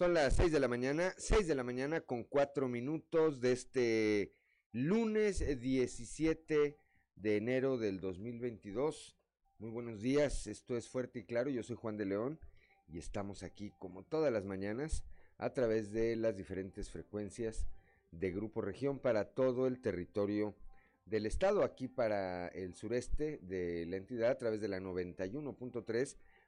Son las 6 de la mañana, 6 de la mañana con 4 minutos de este lunes 17 de enero del 2022. Muy buenos días, esto es Fuerte y Claro, yo soy Juan de León y estamos aquí como todas las mañanas a través de las diferentes frecuencias de Grupo Región para todo el territorio del estado, aquí para el sureste de la entidad a través de la 91.3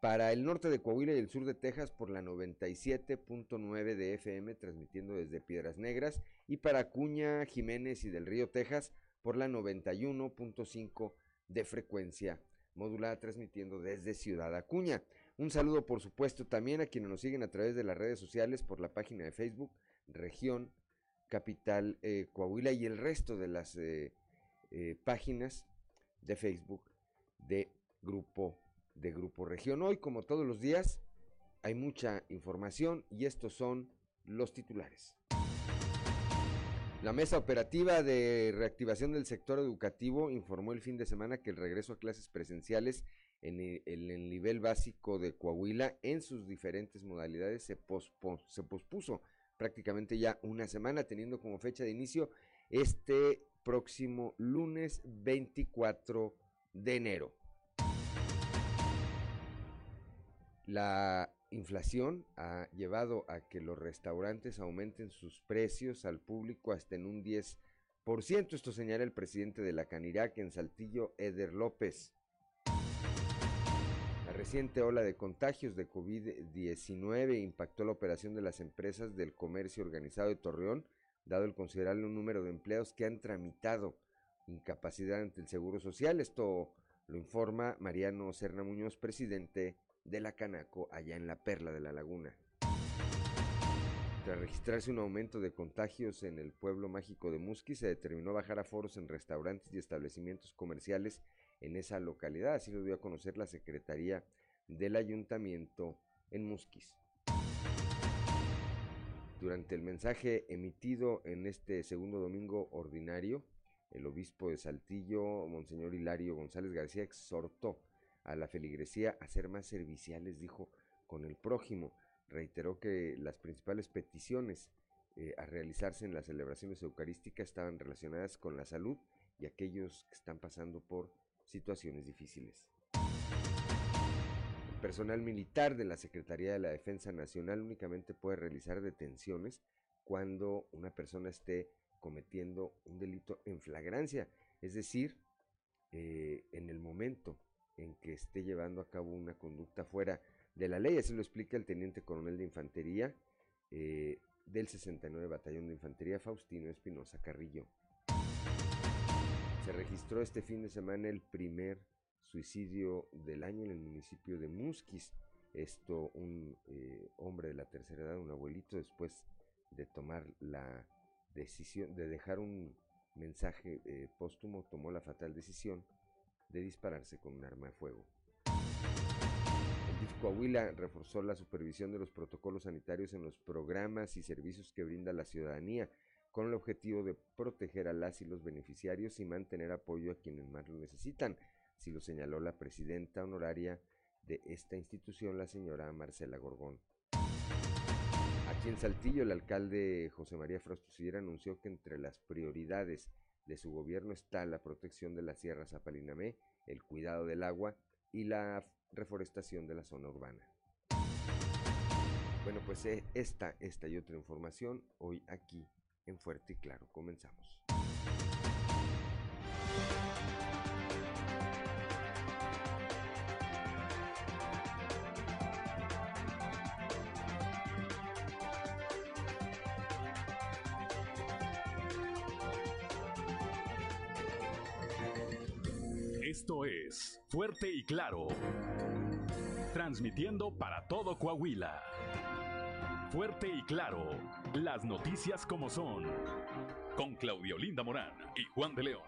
para el norte de Coahuila y el sur de Texas por la 97.9 de FM, transmitiendo desde Piedras Negras, y para Cuña, Jiménez y del Río, Texas, por la 91.5 de frecuencia modulada, transmitiendo desde Ciudad Acuña. Un saludo, por supuesto, también a quienes nos siguen a través de las redes sociales, por la página de Facebook, Región Capital eh, Coahuila y el resto de las eh, eh, páginas de Facebook de Grupo de Grupo Región. Hoy, como todos los días, hay mucha información y estos son los titulares. La mesa operativa de reactivación del sector educativo informó el fin de semana que el regreso a clases presenciales en el, nivel básico de Coahuila en sus diferentes modalidades se, pospuso prácticamente ya una semana, teniendo como fecha de inicio este próximo lunes 24 de enero. La inflación ha llevado a que los restaurantes aumenten sus precios al público hasta en un 10%. Esto señala el presidente de la Canirac en Saltillo, Eder López. La reciente ola de contagios de COVID-19 impactó la operación de las empresas del comercio organizado de Torreón, dado el considerable número de empleados que han tramitado incapacidad ante el Seguro Social. Esto lo informa Mariano Serna Muñoz, presidente de la Canaco allá en la Perla de la Laguna. Tras registrarse un aumento de contagios en el pueblo mágico de Musquis, se determinó bajar a foros en restaurantes y establecimientos comerciales en esa localidad. Así lo dio a conocer la Secretaría del Ayuntamiento en Musquis. Durante el mensaje emitido en este segundo domingo ordinario, el obispo de Saltillo, Monseñor Hilario González García, exhortó a la feligresía a ser más serviciales, dijo, con el prójimo. Reiteró que las principales peticiones eh, a realizarse en las celebraciones eucarísticas estaban relacionadas con la salud y aquellos que están pasando por situaciones difíciles. El personal militar de la Secretaría de la Defensa Nacional únicamente puede realizar detenciones cuando una persona esté cometiendo un delito en flagrancia, es decir, eh, en el momento en que esté llevando a cabo una conducta fuera de la ley. Así lo explica el teniente coronel de infantería eh, del 69 Batallón de Infantería, Faustino Espinosa Carrillo. Se registró este fin de semana el primer suicidio del año en el municipio de Musquis. Esto, un eh, hombre de la tercera edad, un abuelito, después de tomar la decisión de dejar un mensaje eh, póstumo, tomó la fatal decisión de dispararse con un arma de fuego. El DIF Coahuila reforzó la supervisión de los protocolos sanitarios en los programas y servicios que brinda la ciudadanía, con el objetivo de proteger a las y los beneficiarios y mantener apoyo a quienes más lo necesitan, así lo señaló la presidenta honoraria de esta institución, la señora Marcela Gorgón. Aquí en Saltillo, el alcalde José María Frausto anunció que entre las prioridades de su gobierno está la protección de la Sierra Zapalinamé, el cuidado del agua y la reforestación de la zona urbana. Bueno, pues eh, esta, esta y otra información hoy aquí en Fuerte y Claro. Comenzamos. Fuerte y Claro. Transmitiendo para todo Coahuila. Fuerte y claro, las noticias como son. Con Claudio Linda Morán y Juan de León.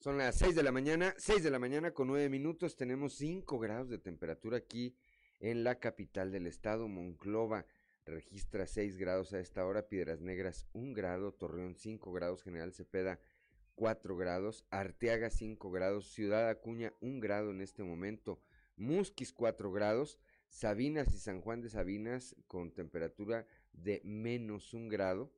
Son las 6 de la mañana, 6 de la mañana con 9 minutos. Tenemos 5 grados de temperatura aquí en la capital del estado, Monclova. Registra 6 grados a esta hora, Piedras Negras 1 grado, Torreón 5 grados, General Cepeda 4 grados, Arteaga 5 grados, Ciudad Acuña 1 grado en este momento, Musquis 4 grados, Sabinas y San Juan de Sabinas con temperatura de menos 1 grado,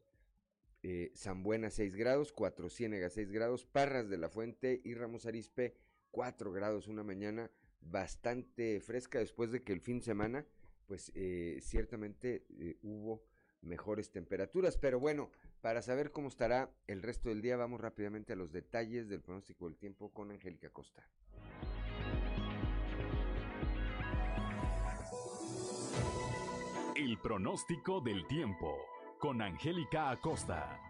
eh, San Buena 6 grados, Cuatro Ciénegas 6 grados, Parras de la Fuente y Ramos Arispe 4 grados, una mañana bastante fresca después de que el fin de semana, pues eh, ciertamente eh, hubo mejores temperaturas, pero bueno, para saber cómo estará el resto del día, vamos rápidamente a los detalles del pronóstico del tiempo con Angélica Costa. El pronóstico del tiempo con Angélica Acosta.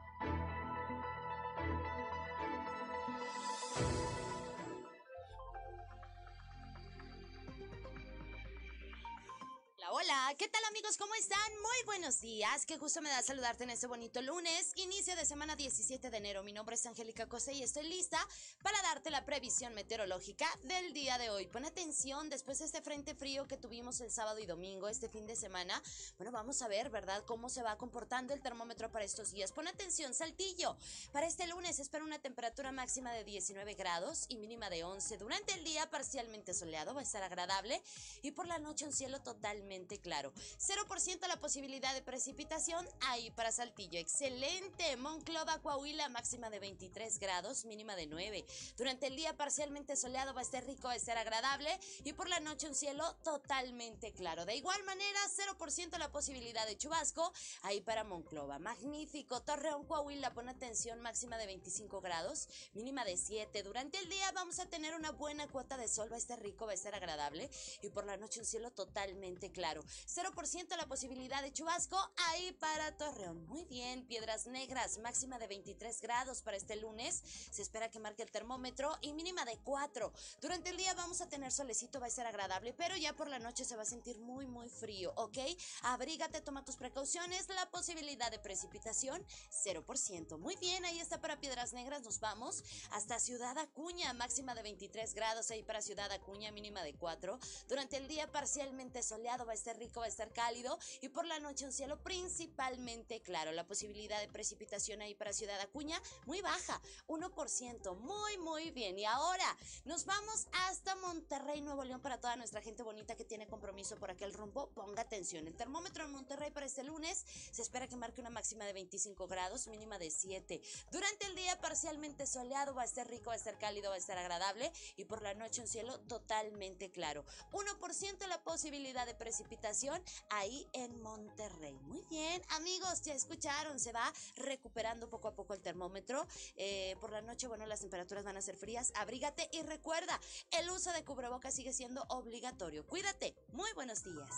¿Qué tal amigos? ¿Cómo están? Muy buenos días. Qué gusto me da saludarte en este bonito lunes, inicio de semana 17 de enero. Mi nombre es Angélica Cosa y estoy lista para darte la previsión meteorológica del día de hoy. Pon atención, después de este frente frío que tuvimos el sábado y domingo, este fin de semana, bueno, vamos a ver, ¿verdad?, cómo se va comportando el termómetro para estos días. Pon atención, Saltillo. Para este lunes espero una temperatura máxima de 19 grados y mínima de 11. Durante el día parcialmente soleado, va a estar agradable y por la noche un cielo totalmente claro. 0% la posibilidad de precipitación ahí para Saltillo. Excelente. Monclova, Coahuila, máxima de 23 grados, mínima de 9. Durante el día parcialmente soleado va a estar rico, va a estar agradable y por la noche un cielo totalmente claro. De igual manera, 0% la posibilidad de chubasco ahí para Monclova. Magnífico. Torreón, Coahuila, pon atención, máxima de 25 grados, mínima de 7. Durante el día vamos a tener una buena cuota de sol, va a estar rico, va a estar agradable y por la noche un cielo totalmente claro. 0% la posibilidad de chubasco ahí para Torreón. Muy bien, Piedras Negras, máxima de 23 grados para este lunes. Se espera que marque el termómetro y mínima de 4. Durante el día vamos a tener solecito, va a ser agradable, pero ya por la noche se va a sentir muy, muy frío, ¿ok? Abrígate, toma tus precauciones. La posibilidad de precipitación, 0%. Muy bien, ahí está para Piedras Negras. Nos vamos hasta Ciudad Acuña, máxima de 23 grados ahí para Ciudad Acuña, mínima de 4. Durante el día parcialmente soleado va a estar rico, va a estar cálido y por la noche un cielo principalmente claro. La posibilidad de precipitación ahí para Ciudad Acuña muy baja, 1%, muy muy bien. Y ahora nos vamos hasta Monterrey, Nuevo León para toda nuestra gente bonita que tiene compromiso por aquel rumbo. Ponga atención, el termómetro en Monterrey para este lunes se espera que marque una máxima de 25 grados, mínima de 7. Durante el día parcialmente soleado, va a estar rico, va a estar cálido, va a estar agradable y por la noche un cielo totalmente claro. 1% la posibilidad de precipitación ahí en Monterrey. Muy bien, amigos, ya escucharon, se va recuperando poco a poco el termómetro. Eh, por la noche, bueno, las temperaturas van a ser frías. Abrígate y recuerda, el uso de cubrebocas sigue siendo obligatorio. Cuídate. Muy buenos días.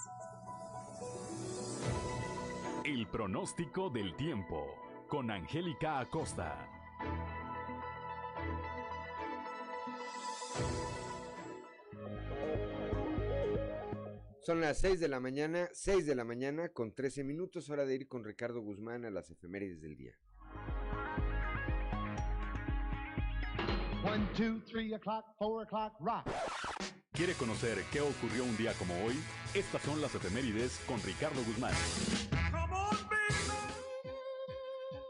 El pronóstico del tiempo con Angélica Acosta. Son las 6 de la mañana, 6 de la mañana con 13 minutos, hora de ir con Ricardo Guzmán a las efemérides del día. ¿Quiere conocer qué ocurrió un día como hoy? Estas son las efemérides con Ricardo Guzmán.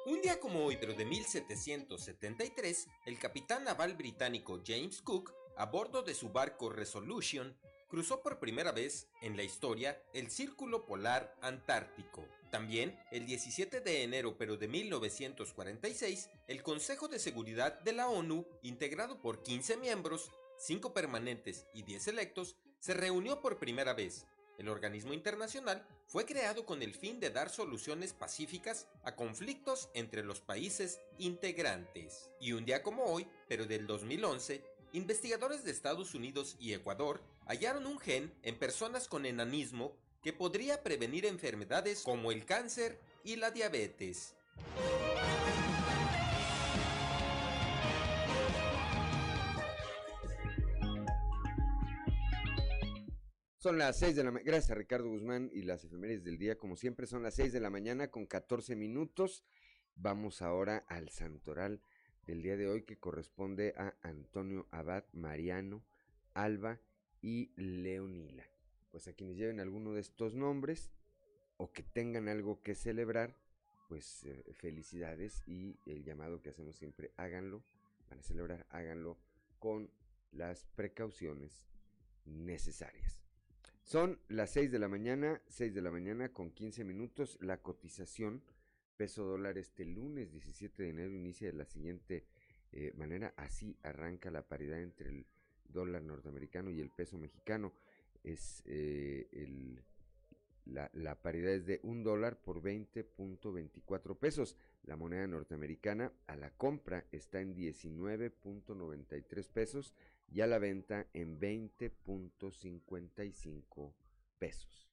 Un día como hoy, pero de 1773, el capitán naval británico James Cook, a bordo de su barco Resolution, cruzó por primera vez en la historia el Círculo Polar Antártico. También, el 17 de enero pero de 1946, el Consejo de Seguridad de la ONU, integrado por 15 miembros, 5 permanentes y 10 electos, se reunió por primera vez. El organismo internacional fue creado con el fin de dar soluciones pacíficas a conflictos entre los países integrantes. Y un día como hoy, pero del 2011, Investigadores de Estados Unidos y Ecuador hallaron un gen en personas con enanismo que podría prevenir enfermedades como el cáncer y la diabetes. Son las 6 de la mañana. Gracias a Ricardo Guzmán y las efemérides del día. Como siempre, son las 6 de la mañana con 14 minutos. Vamos ahora al santoral del día de hoy que corresponde a Antonio Abad, Mariano, Alba y Leonila. Pues a quienes lleven alguno de estos nombres o que tengan algo que celebrar, pues eh, felicidades y el llamado que hacemos siempre, háganlo, van a celebrar, háganlo con las precauciones necesarias. Son las 6 de la mañana, 6 de la mañana con 15 minutos. La cotización peso dólar este lunes 17 de enero inicia de la siguiente eh, manera. Así arranca la paridad entre el dólar norteamericano y el peso mexicano. Es eh, el, la, la, paridad es de un dólar por 20.24 pesos. La moneda norteamericana a la compra está en 19.93 pesos y a la venta en 20.55 pesos.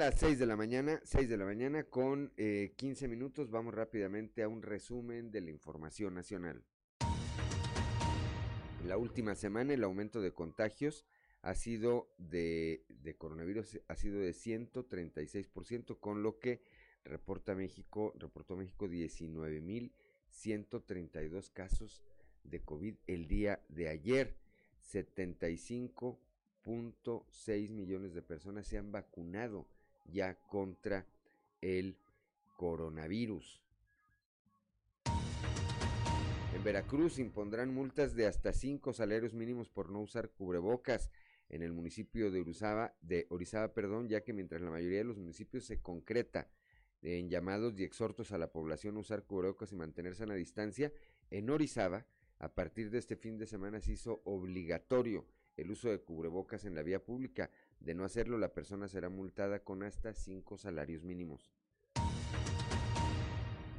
Las 6 de la mañana, 6 de la mañana con eh, 15 minutos, vamos rápidamente a un resumen de la información nacional. En la última semana el aumento de contagios ha sido de, de coronavirus ha sido de 136%, con lo que reporta México, reportó México 19.132 casos de COVID el día de ayer. 75.6 millones de personas se han vacunado ya contra el coronavirus. En Veracruz impondrán multas de hasta 5 salarios mínimos por no usar cubrebocas en el municipio de Orizaba, de Orizaba, perdón, ya que mientras la mayoría de los municipios se concreta en llamados y exhortos a la población a usar cubrebocas y mantenerse a la distancia, en Orizaba, a partir de este fin de semana se hizo obligatorio el uso de cubrebocas en la vía pública. De no hacerlo, la persona será multada con hasta cinco salarios mínimos.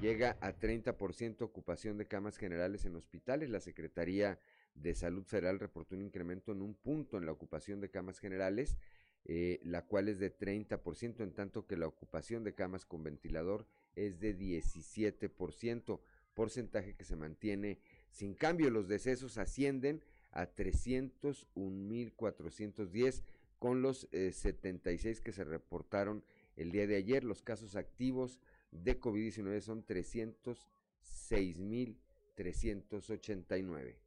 Llega a 30% ocupación de camas generales en hospitales. La Secretaría de Salud Federal reportó un incremento en un punto en la ocupación de camas generales eh, la cual es de 30%, en tanto que la ocupación de camas con ventilador es de 17%, porcentaje que se mantiene sin cambio. Los decesos ascienden a 301.410 con los 76 eh, que se reportaron el día de ayer. Los casos activos de COVID-19 son 306.389.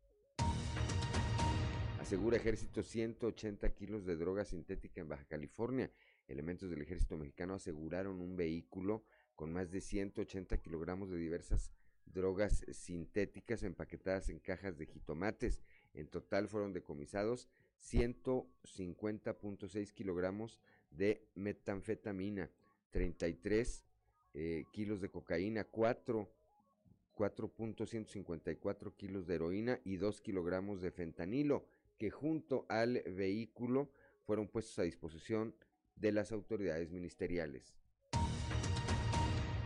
Asegura ejército 180 kilos de droga sintética en Baja California. Elementos del ejército mexicano aseguraron un vehículo con más de 180 kilogramos de diversas drogas sintéticas empaquetadas en cajas de jitomates. En total fueron decomisados 150.6 kilogramos de metanfetamina, 33 eh, kilos de cocaína, 4 4.154 kilos de heroína y 2 kilogramos de fentanilo que junto al vehículo fueron puestos a disposición de las autoridades ministeriales.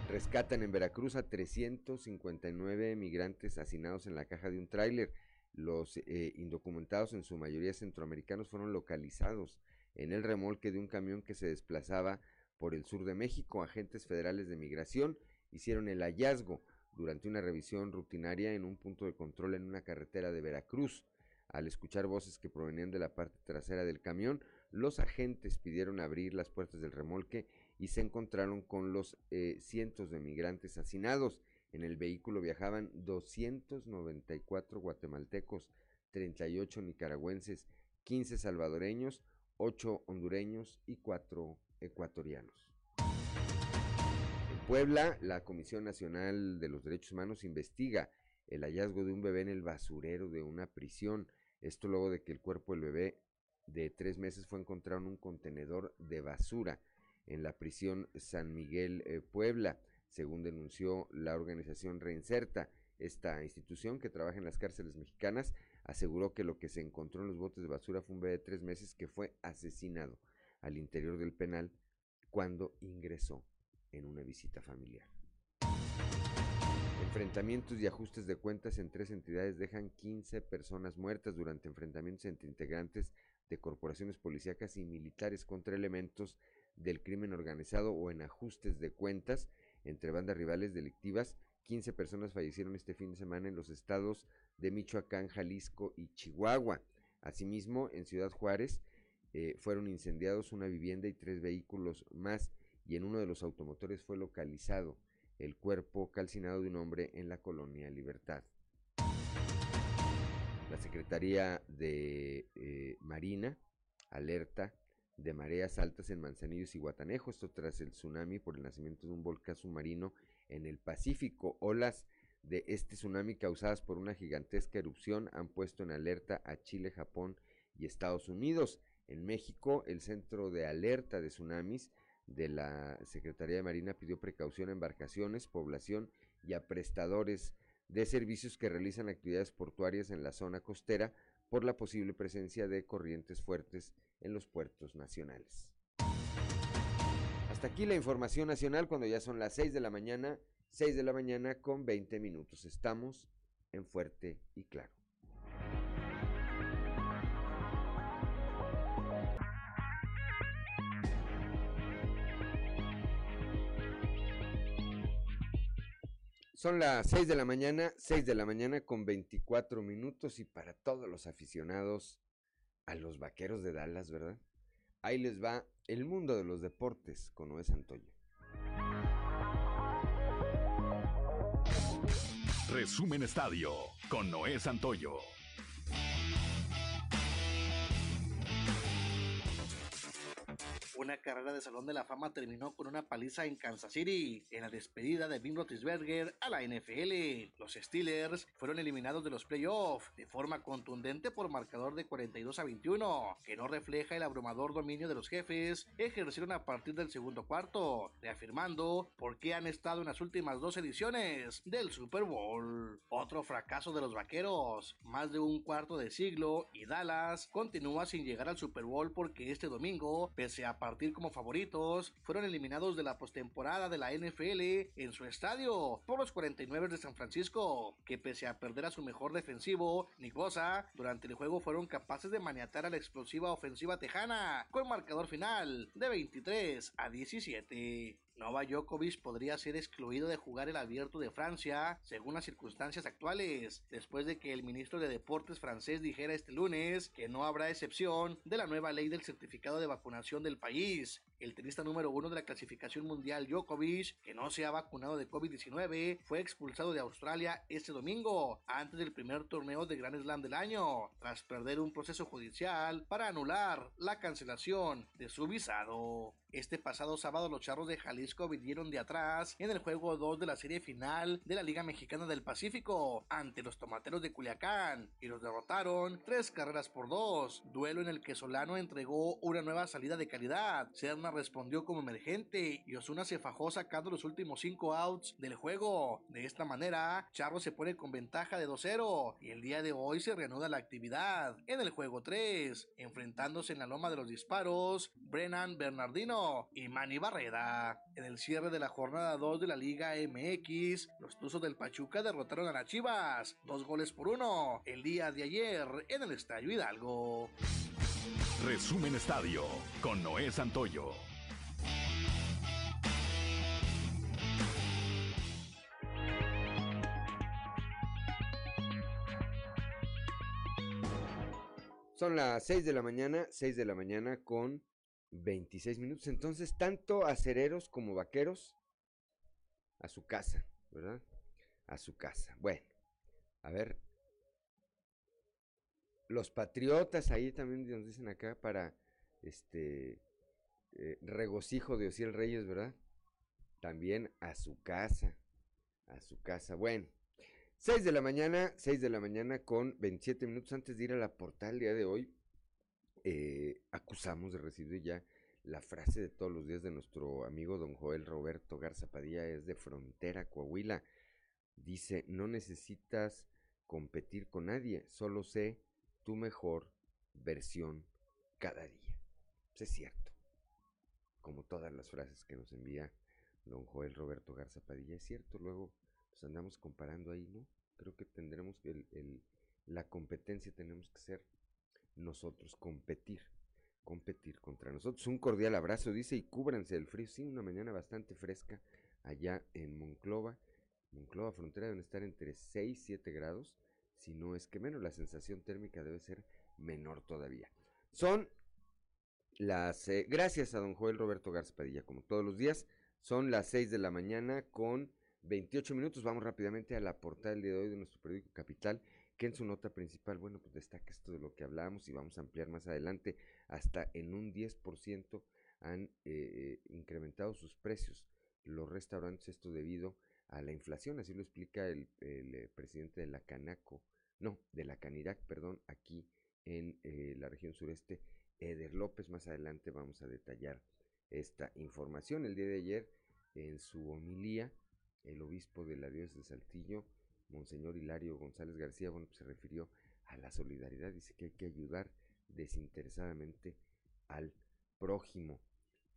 Rescatan en Veracruz a 359 migrantes hacinados en la caja de un tráiler. Los eh, indocumentados, en su mayoría centroamericanos, fueron localizados en el remolque de un camión que se desplazaba por el sur de México. Agentes federales de migración hicieron el hallazgo durante una revisión rutinaria en un punto de control en una carretera de Veracruz. Al escuchar voces que provenían de la parte trasera del camión, los agentes pidieron abrir las puertas del remolque y se encontraron con los eh, cientos de migrantes hacinados. En el vehículo viajaban 294 guatemaltecos, 38 nicaragüenses, 15 salvadoreños, 8 hondureños y 4 ecuatorianos. En Puebla, la Comisión Nacional de los Derechos Humanos investiga el hallazgo de un bebé en el basurero de una prisión. Esto luego de que el cuerpo del bebé de tres meses fue encontrado en un contenedor de basura en la prisión San Miguel eh, Puebla, según denunció la organización Reinserta. Esta institución que trabaja en las cárceles mexicanas aseguró que lo que se encontró en los botes de basura fue un bebé de tres meses que fue asesinado al interior del penal cuando ingresó en una visita familiar. Enfrentamientos y ajustes de cuentas en tres entidades dejan 15 personas muertas durante enfrentamientos entre integrantes de corporaciones policíacas y militares contra elementos del crimen organizado o en ajustes de cuentas entre bandas rivales delictivas. 15 personas fallecieron este fin de semana en los estados de Michoacán, Jalisco y Chihuahua. Asimismo, en Ciudad Juárez eh, fueron incendiados una vivienda y tres vehículos más y en uno de los automotores fue localizado el cuerpo calcinado de un hombre en la colonia Libertad. La Secretaría de eh, Marina alerta de mareas altas en Manzanillos y Guatanejo, esto tras el tsunami por el nacimiento de un volcán submarino en el Pacífico. Olas de este tsunami causadas por una gigantesca erupción han puesto en alerta a Chile, Japón y Estados Unidos. En México, el Centro de Alerta de Tsunamis de la Secretaría de Marina pidió precaución a embarcaciones, población y a prestadores de servicios que realizan actividades portuarias en la zona costera por la posible presencia de corrientes fuertes en los puertos nacionales. Hasta aquí la información nacional cuando ya son las 6 de la mañana, 6 de la mañana con 20 minutos. Estamos en fuerte y claro. Son las 6 de la mañana, 6 de la mañana con 24 minutos y para todos los aficionados a los vaqueros de Dallas, ¿verdad? Ahí les va el mundo de los deportes con Noé Santoyo. Resumen Estadio con Noé Santoyo. Una carrera de Salón de la Fama terminó con una paliza en Kansas City, en la despedida de Ben Roethlisberger a la NFL. Los Steelers fueron eliminados de los playoffs de forma contundente por marcador de 42 a 21, que no refleja el abrumador dominio de los jefes ejercieron a partir del segundo cuarto, reafirmando por qué han estado en las últimas dos ediciones del Super Bowl. Otro fracaso de los vaqueros, más de un cuarto de siglo, y Dallas continúa sin llegar al Super Bowl porque este domingo, pese a partir como favoritos, fueron eliminados de la postemporada de la NFL en su estadio por los 49 de San Francisco, que pese a perder a su mejor defensivo, Nick Bosa, durante el juego fueron capaces de maniatar a la explosiva ofensiva tejana con marcador final de 23 a 17. Nova Djokovic podría ser excluido de jugar el abierto de Francia según las circunstancias actuales, después de que el ministro de Deportes francés dijera este lunes que no habrá excepción de la nueva ley del certificado de vacunación del país. El tenista número uno de la clasificación mundial Djokovic, que no se ha vacunado de COVID-19, fue expulsado de Australia este domingo, antes del primer torneo de Grand Slam del año, tras perder un proceso judicial para anular la cancelación de su visado. Este pasado sábado los Charros de Jalisco vinieron de atrás en el juego 2 de la serie final de la Liga Mexicana del Pacífico ante los Tomateros de Culiacán y los derrotaron tres carreras por dos, duelo en el que Solano entregó una nueva salida de calidad, Respondió como emergente y Osuna se fajó sacando los últimos cinco outs del juego. De esta manera, Charro se pone con ventaja de 2-0 y el día de hoy se reanuda la actividad en el juego 3, enfrentándose en la loma de los disparos Brennan Bernardino y Manny Barreda. En el cierre de la jornada 2 de la Liga MX, los Tuzos del Pachuca derrotaron a las Chivas, dos goles por uno, el día de ayer en el Estadio Hidalgo. Resumen Estadio con Noé Santoyo. Son las 6 de la mañana, 6 de la mañana con 26 minutos. Entonces, tanto acereros como vaqueros a su casa, ¿verdad? A su casa. Bueno, a ver. Los patriotas ahí también nos dicen acá para este eh, regocijo de Ociel Reyes, ¿verdad? También a su casa. A su casa. Bueno. 6 de la mañana, 6 de la mañana con 27 minutos antes de ir a la portal día de hoy. Eh, acusamos de recibir ya la frase de todos los días de nuestro amigo don Joel Roberto Garza Padilla es de Frontera, Coahuila. Dice, no necesitas competir con nadie, solo sé tu mejor versión cada día. Pues es cierto. Como todas las frases que nos envía don Joel Roberto Garza Padilla, es cierto. Luego pues andamos comparando ahí, ¿no? Creo que tendremos que el, la competencia tenemos que ser nosotros, competir, competir contra nosotros. Un cordial abrazo, dice, y cúbranse el frío. Sí, una mañana bastante fresca allá en Monclova. Monclova Frontera deben estar entre 6 y 7 grados, si no es que menos, la sensación térmica debe ser menor todavía. Son las, eh, gracias a don Joel Roberto Garza Padilla, como todos los días, son las 6 de la mañana con 28 minutos. Vamos rápidamente a la portada del día de hoy de nuestro periódico Capital, que en su nota principal, bueno, pues destaca esto de lo que hablábamos y vamos a ampliar más adelante, hasta en un 10% han eh, incrementado sus precios los restaurantes, esto debido a la inflación, así lo explica el, eh, presidente de la Canaco, no, de la Canirac, perdón, aquí en eh, la región sureste, Eder López. Más adelante vamos a detallar esta información. El día de ayer, en su homilía, el obispo de la diócesis de Saltillo, Monseñor Hilario González García, bueno, pues se refirió a la solidaridad, dice que hay que ayudar desinteresadamente al prójimo.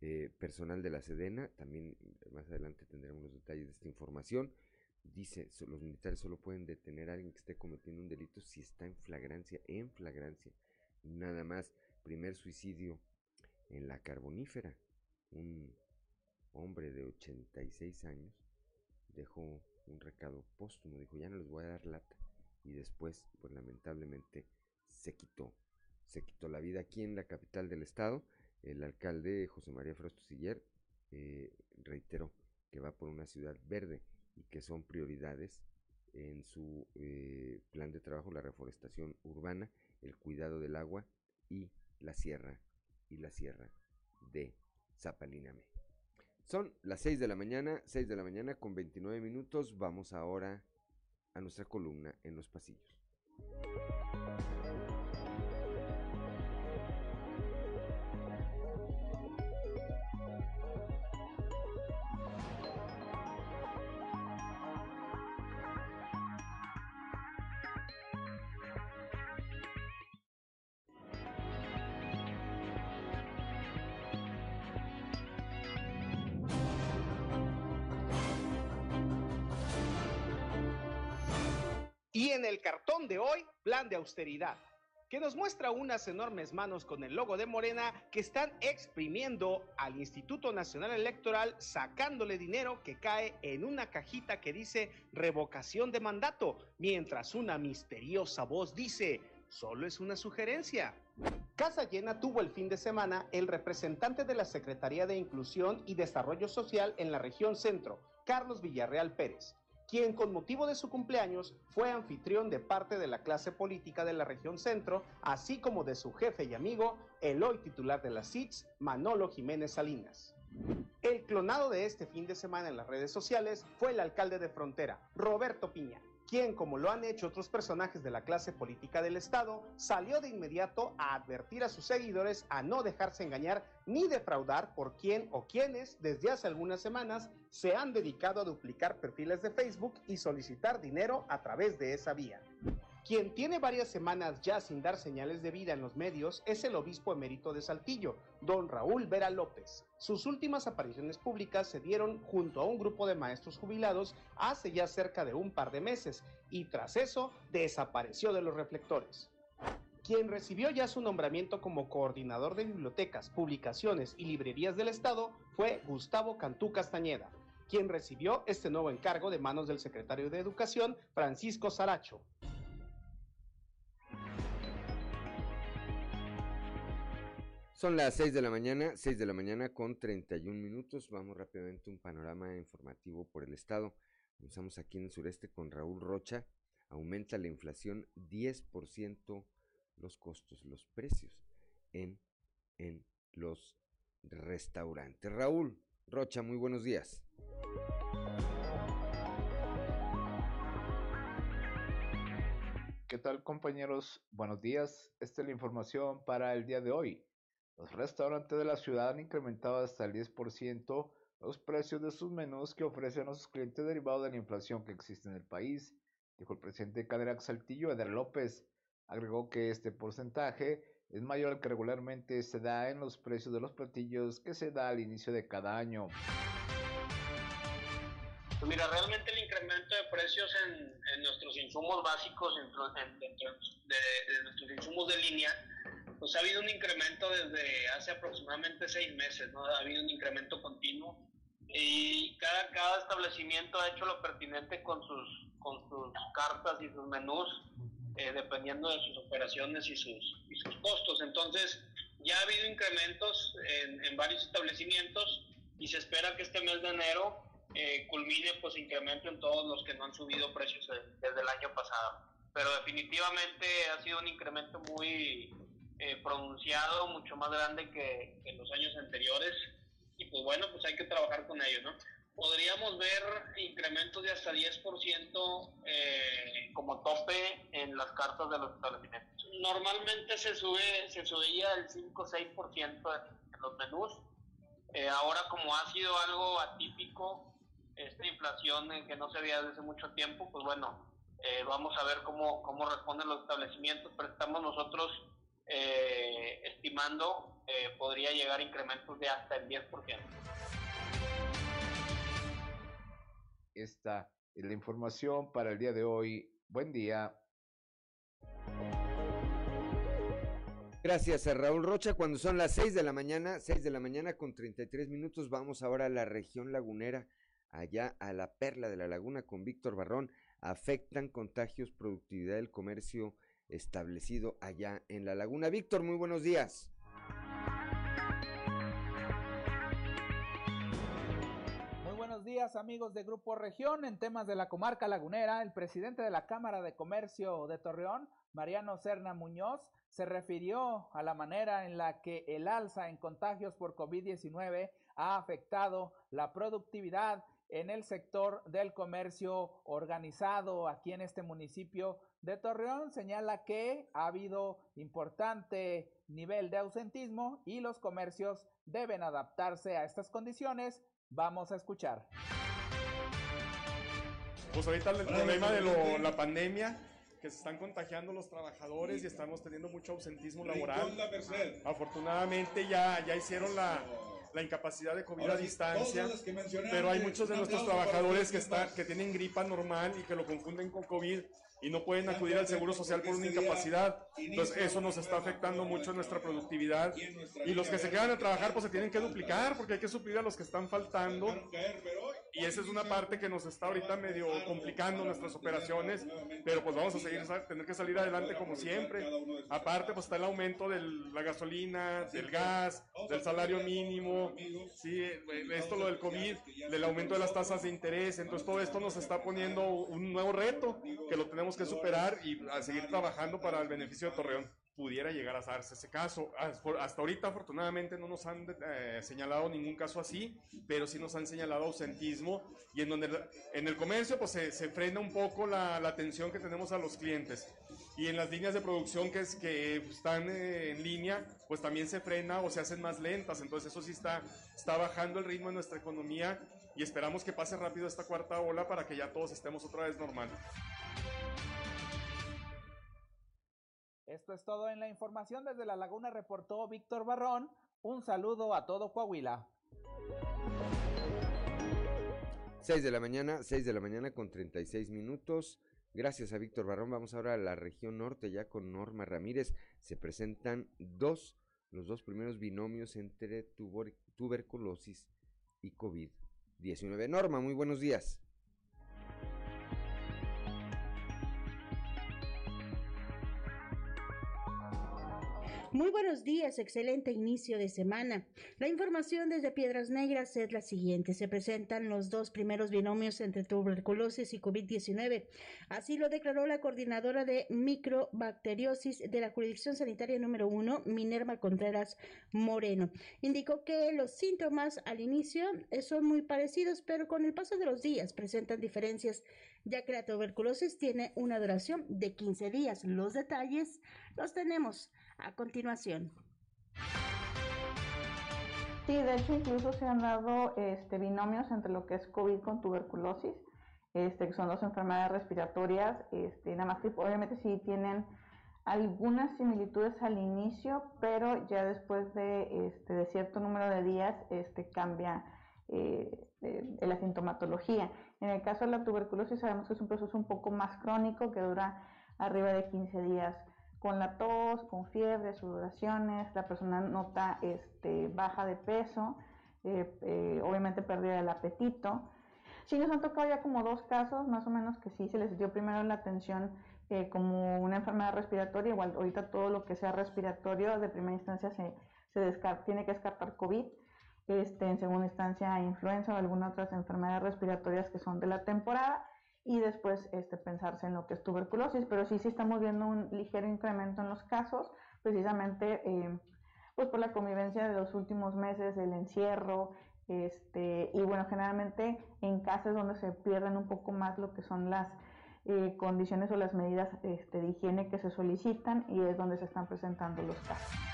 Eh, personal de la Sedena, también más adelante tendremos los detalles de esta información. Dice, los militares solo pueden detener a alguien que esté cometiendo un delito si está en flagrancia, en flagrancia. Nada más, primer suicidio en la carbonífera. Un hombre de 86 años dejó un recado póstumo, dijo, ya no les voy a dar lata. Y después, pues lamentablemente, se quitó. Se quitó la vida aquí en la capital del estado el alcalde José María Frausto Siller eh, reiteró que va por una ciudad verde y que son prioridades en su eh, plan de trabajo la reforestación urbana, el cuidado del agua y la sierra y la sierra de Zapaliname. Son las 6 de la mañana, 6 de la mañana con 29 minutos. Vamos ahora a nuestra columna en los pasillos. De hoy, plan de austeridad, que nos muestra unas enormes manos con el logo de Morena que están exprimiendo al Instituto Nacional Electoral sacándole dinero que cae en una cajita que dice revocación de mandato, mientras una misteriosa voz dice, solo es una sugerencia. Casa Llena tuvo el fin de semana el representante de la Secretaría de Inclusión y Desarrollo Social en la región centro, Carlos Villarreal Pérez quien con motivo de su cumpleaños fue anfitrión de parte de la clase política de la región centro, así como de su jefe y amigo, el hoy titular de la CITS, Manolo Jiménez Salinas. El clonado de este fin de semana en las redes sociales fue el alcalde de Frontera, Roberto Piña, quien, como lo han hecho otros personajes de la clase política del Estado, salió de inmediato a advertir a sus seguidores a no dejarse engañar ni defraudar por quién o quienes desde hace algunas semanas se han dedicado a duplicar perfiles de Facebook y solicitar dinero a través de esa vía. Quien tiene varias semanas ya sin dar señales de vida en los medios es el obispo emérito de Saltillo, don Raúl Vera López. Sus últimas apariciones públicas se dieron junto a un grupo de maestros jubilados hace ya cerca de un par de meses y tras eso desapareció de los reflectores. Quien recibió ya su nombramiento como coordinador de bibliotecas, publicaciones y librerías del Estado fue Gustavo Cantú Castañeda, quien recibió este nuevo encargo de manos del secretario de Educación, Francisco Saracho. Son las 6 de la mañana, 6 de la mañana con 31 minutos. Vamos rápidamente a un panorama informativo por el estado. Comenzamos aquí en el sureste con Raúl Rocha. Aumenta la inflación 10% los costos, los precios en, en los restaurantes. Raúl Rocha, muy buenos días. ¿Qué tal compañeros? Buenos días. Esta es la información para el día de hoy. Los restaurantes de la ciudad han incrementado hasta el 10% los precios de sus menús que ofrecen a sus clientes derivados de la inflación que existe en el país, dijo el presidente de Caderac Saltillo, Eder López. Agregó que este porcentaje es mayor al que regularmente se da en los precios de los platillos que se da al inicio de cada año. Pues mira, realmente el incremento de precios en, nuestros insumos básicos, en, de, nuestros insumos de línea, pues ha habido un incremento desde hace aproximadamente seis meses, ¿no? Ha habido un incremento continuo y cada, cada establecimiento ha hecho lo pertinente con sus, con sus cartas y sus menús, eh, dependiendo de sus operaciones y sus, y sus costos. Entonces, ya ha habido incrementos en, en varios establecimientos y se espera que este mes de enero eh, culmine pues incremento en todos los que no han subido precios desde el año pasado. Pero definitivamente ha sido un incremento muy eh, pronunciado, mucho más grande que, que en los años anteriores y pues bueno, pues hay que trabajar con ello, ¿no? Podríamos ver incrementos de hasta 10% eh, como tope en las cartas de los establecimientos. Normalmente se sube, se subía el 5 6% en, los menús. Eh, ahora como ha sido algo atípico, esta inflación que no se veía desde mucho tiempo, pues bueno, eh, vamos a ver cómo, cómo responden los establecimientos, pero estamos nosotros eh, estimando eh, podría llegar a incrementos de hasta el 10%. Esta es la información para el día de hoy. Buen día. Gracias a Raúl Rocha. Cuando son las 6 de la mañana, 6 de la mañana con 33 minutos, vamos ahora a la región lagunera, allá a la perla de la laguna con Víctor Barrón. Afectan contagios, productividad del comercio establecido allá en la laguna. Víctor, muy buenos días. Muy buenos días amigos de Grupo Región. En temas de la comarca lagunera, el presidente de la Cámara de Comercio de Torreón, Mariano Serna Muñoz, se refirió a la manera en la que el alza en contagios por COVID-19 ha afectado la productividad en el sector del comercio organizado aquí en este municipio de Torreón. Señala que ha habido importante nivel de ausentismo y los comercios deben adaptarse a estas condiciones. Vamos a escuchar. Pues ahorita el problema de la pandemia, que se están contagiando los trabajadores y estamos teniendo mucho ausentismo laboral. Afortunadamente ya, ya hicieron la, la incapacidad de COVID a distancia, pero hay muchos de nuestros trabajadores que, están, que tienen gripa normal y que lo confunden con COVID y no pueden acudir al Seguro Social por una incapacidad. Entonces eso nos está afectando mucho en nuestra productividad. Y los que se quedan a trabajar pues se tienen que duplicar porque hay que suplir a los que están faltando. Y esa es una parte que nos está ahorita medio complicando nuestras operaciones, pero pues vamos a seguir, tener que salir adelante como siempre. Aparte pues está el aumento de la gasolina, del gas, del salario mínimo, sí, esto lo del COVID, del aumento de las tasas de interés. Entonces todo esto nos está poniendo un nuevo reto que lo tenemos que superar y a seguir trabajando para el beneficio de Torreón pudiera llegar a darse ese caso. Hasta ahorita, afortunadamente, no nos han eh, señalado ningún caso así, pero sí nos han señalado ausentismo y en donde en el comercio pues se, se frena un poco la, la, atención que tenemos a los clientes. Y en las líneas de producción que, es, que están eh, en línea, pues también se frena o se hacen más lentas. Entonces eso sí está, está bajando el ritmo de nuestra economía y esperamos que pase rápido esta cuarta ola para que ya todos estemos otra vez normal. Esto es todo en la información. Desde La Laguna reportó Víctor Barrón. Un saludo a todo Coahuila. 6 de la mañana, 6 de la mañana con 36 minutos. Gracias a Víctor Barrón. Vamos ahora a la región norte, ya con Norma Ramírez. Se presentan dos, los dos primeros binomios entre tuberculosis y COVID-19. Norma, muy buenos días. Muy buenos días, excelente inicio de semana. La información desde Piedras Negras es la siguiente. Se presentan los dos primeros binomios entre tuberculosis y COVID-19. Así lo declaró la coordinadora de microbacteriosis de la jurisdicción sanitaria número uno, Minerva Contreras Moreno. Indicó que los síntomas al inicio son muy parecidos, pero con el paso de los días presentan diferencias, ya que la tuberculosis tiene una duración de 15 días. Los detalles los tenemos a continuación. Sí, de hecho incluso se han dado este, binomios entre lo que es COVID con tuberculosis, este, que son dos enfermedades respiratorias, este, nada más que obviamente sí tienen algunas similitudes al inicio, pero ya después de, este, de cierto número de días este, cambia eh, eh, la sintomatología. En el caso de la tuberculosis sabemos que es un proceso un poco más crónico que dura arriba de 15 días. Con la tos, con fiebre, sudoraciones, la persona nota este, baja de peso, obviamente pérdida del apetito. Sí, nos han tocado ya como dos casos, más o menos, que sí se les dio primero la atención como una enfermedad respiratoria, igual ahorita todo lo que sea respiratorio de primera instancia se, se tiene que descartar COVID, este, en segunda instancia influenza o algunas otras enfermedades respiratorias que son de la temporada y después este, pensarse en lo que es tuberculosis, pero sí, sí estamos viendo un ligero incremento en los casos, precisamente eh, pues por la convivencia de los últimos meses, el encierro, este, y bueno, generalmente en casas donde se pierden un poco más lo que son las eh, condiciones o las medidas este, de higiene que se solicitan y es donde se están presentando los casos.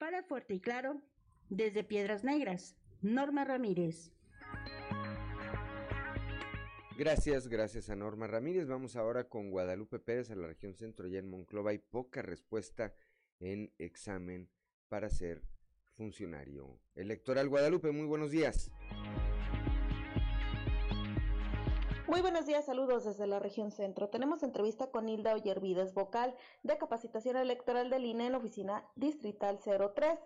Para Fuerte y Claro, desde Piedras Negras, Norma Ramírez. Gracias, gracias a Norma Ramírez. Vamos ahora con Guadalupe Pérez a la región centro. Ya en Monclova hay poca respuesta en examen para ser funcionario electoral. Guadalupe, muy buenos días. Muy buenos días, saludos desde la región centro. Tenemos entrevista con Hilda Ollervides, vocal de capacitación electoral del INE en la oficina distrital 03,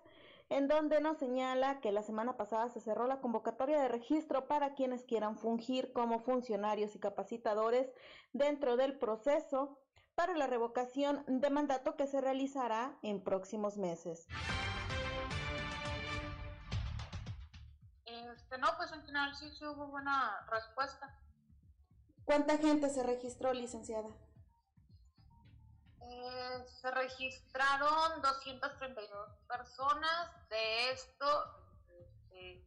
en donde nos señala que la semana pasada se cerró la convocatoria de registro para quienes quieran fungir como funcionarios y capacitadores dentro del proceso para la revocación de mandato que se realizará en próximos meses. Este, no, pues en general sí, sí hubo buena respuesta. ¿Cuánta gente se registró, licenciada? Eh, se registraron 232 personas. De esto, este,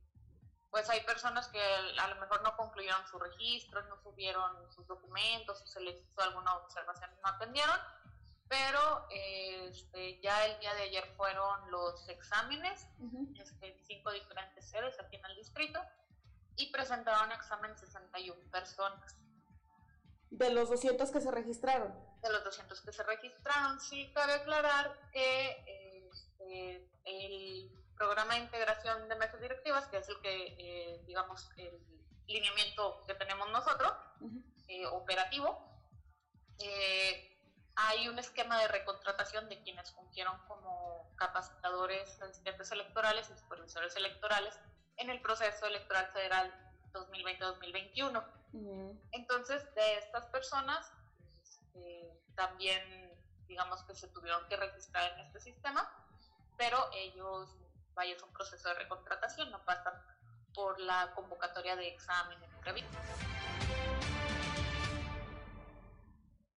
pues hay personas que a lo mejor no concluyeron su registro, no subieron sus documentos, o se les hizo alguna observación y no atendieron. Pero este, ya el día de ayer fueron los exámenes este, en cinco diferentes sedes aquí en el distrito y presentaron examen 61 personas. De los 200 que se registraron. De los 200 que se registraron, sí, cabe aclarar que este, el programa de integración de mesas directivas, que es el que, eh, digamos, el lineamiento que tenemos nosotros, eh, operativo, eh, hay un esquema de recontratación de quienes fungieron como capacitadores, asistentes electorales y supervisores electorales en el proceso electoral federal 2020-2021. Entonces, de estas personas, este, también, digamos que se tuvieron que registrar en este sistema, pero ellos, vaya, es un proceso de recontratación, no pasan por la convocatoria de examen en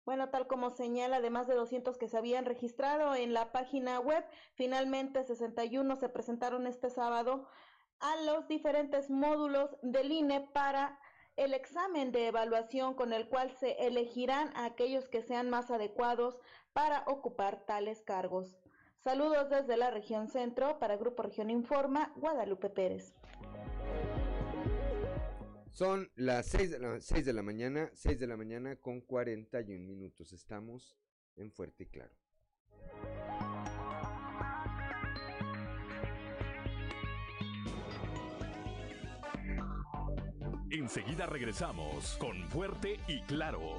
Bueno, tal como señala, además de 200 que se habían registrado en la página web, finalmente 61 se presentaron este sábado a los diferentes módulos del INE para el examen de evaluación con el cual se elegirán a aquellos que sean más adecuados para ocupar tales cargos. Saludos desde la región centro para Grupo Región Informa, Guadalupe Pérez. Son las 6 de la, 6 de la mañana, 6 de la mañana con 41 minutos. Estamos en Fuerte y Claro. Enseguida regresamos con Fuerte y Claro.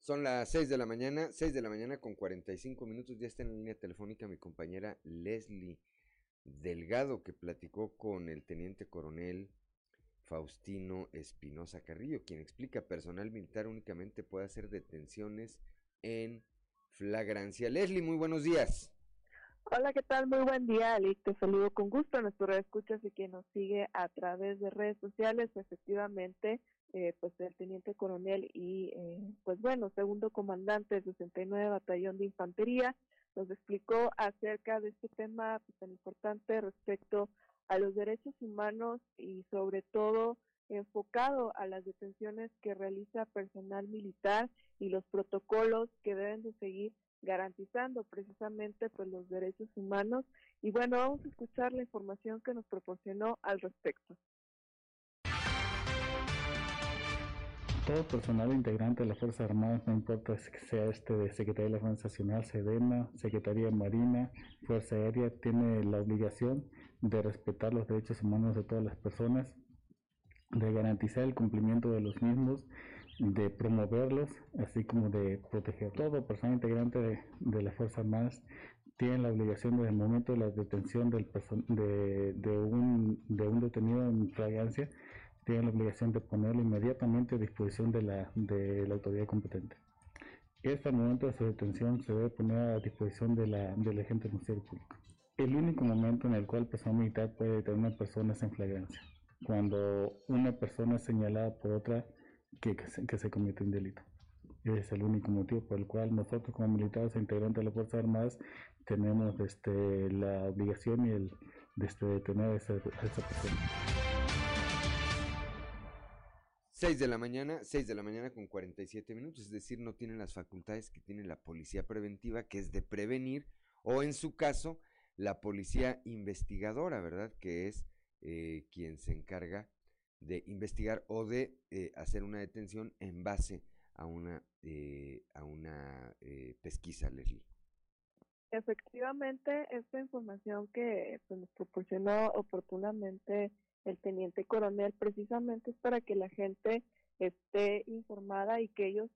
Son las 6 de la mañana, 6 de la mañana con 45 minutos. Ya está en la línea telefónica mi compañera Leslie Delgado, que platicó con el teniente coronel Faustino Espinosa Carrillo, quien explica personal militar únicamente puede hacer detenciones en flagrancia. Leslie, muy buenos días. Hola, ¿qué tal? Muy buen día, Alic. Te saludo con gusto a nuestro escuchas y quien nos sigue a través de redes sociales. Efectivamente, eh, pues el teniente coronel y, eh, pues bueno, segundo comandante del 69 Batallón de Infantería nos explicó acerca de este tema pues, tan importante respecto a los derechos humanos y sobre todo enfocado a las detenciones que realiza personal militar y los protocolos que deben de seguir garantizando precisamente pues los derechos humanos. Y bueno vamos a escuchar la información que nos proporcionó al respecto. Todo personal integrante de las Fuerzas Armadas, no importa que sea este de Secretaría de la Defensa Nacional, SEDENA, Secretaría Marina, Fuerza Aérea, tiene la obligación de respetar los derechos humanos de todas las personas, de garantizar el cumplimiento de los mismos de promoverlos, así como de proteger. Todo persona integrante de, de las Fuerzas Armadas tiene la obligación desde el momento de la detención del de, de, un, de un detenido en fragancia, tiene la obligación de ponerlo inmediatamente a disposición de la, de la autoridad competente. Este momento de su detención se debe poner a disposición de la, del agente del Ministerio Público. El único momento en el cual el personal militar puede detener a una persona es en flagrancia, cuando una persona es señalada por otra que, que, se, comete un delito. es el único motivo por el cual nosotros como militares e integrantes de las Fuerzas Armadas tenemos este, la obligación y el de este, detener a esa, persona. 6 de la mañana, 6 de la mañana con 47 minutos, es decir, no tienen las facultades que tiene la policía preventiva, que es de prevenir, o en su caso, la policía investigadora, ¿verdad? Que es eh, quien se encarga de investigar o de eh, hacer una detención en base a una, eh, a una eh, pesquisa, Leslie. Efectivamente, esta información que pues, nos proporcionó oportunamente el teniente coronel precisamente es para que la gente esté informada y que ellos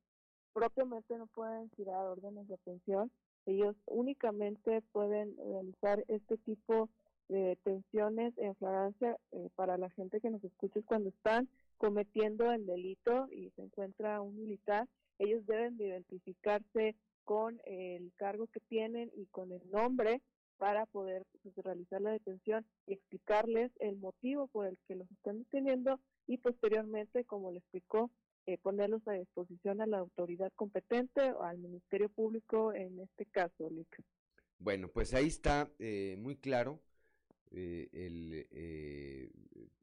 propiamente no puedan tirar órdenes de atención, ellos únicamente pueden realizar este tipo detenciones en flagrancia eh, para la gente que nos escucha cuando están cometiendo el delito y se encuentra un militar, ellos deben de identificarse con el cargo que tienen y con el nombre para poder pues, realizar la detención y explicarles el motivo por el que los están deteniendo y posteriormente, como le explicó, eh, ponerlos a disposición a la autoridad competente o al Ministerio Público en este caso. Bueno, pues ahí está eh, muy claro eh, el, eh,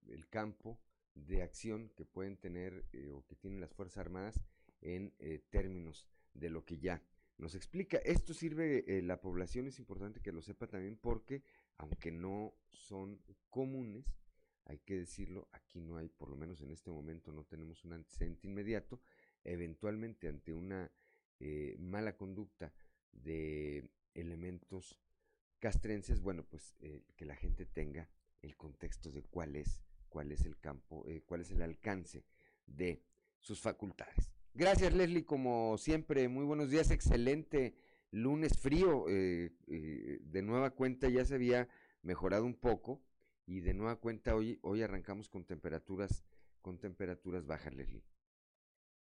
el, campo de acción que pueden tener eh, o que tienen las Fuerzas Armadas en términos de lo que ya nos explica. Esto sirve, la población es importante que lo sepa también porque, aunque no son comunes, hay que decirlo, aquí no hay, por lo menos en este momento, no tenemos un antecedente inmediato, eventualmente ante una mala conducta de elementos castrenses, bueno, pues eh, que la gente tenga el contexto de cuál es, cuál es el campo, eh, cuál es el alcance de sus facultades. Gracias Leslie, como siempre, muy buenos días, excelente lunes frío, eh, de nueva cuenta ya se había mejorado un poco y de nueva cuenta hoy, hoy arrancamos con temperaturas, con temperaturas bajas Leslie.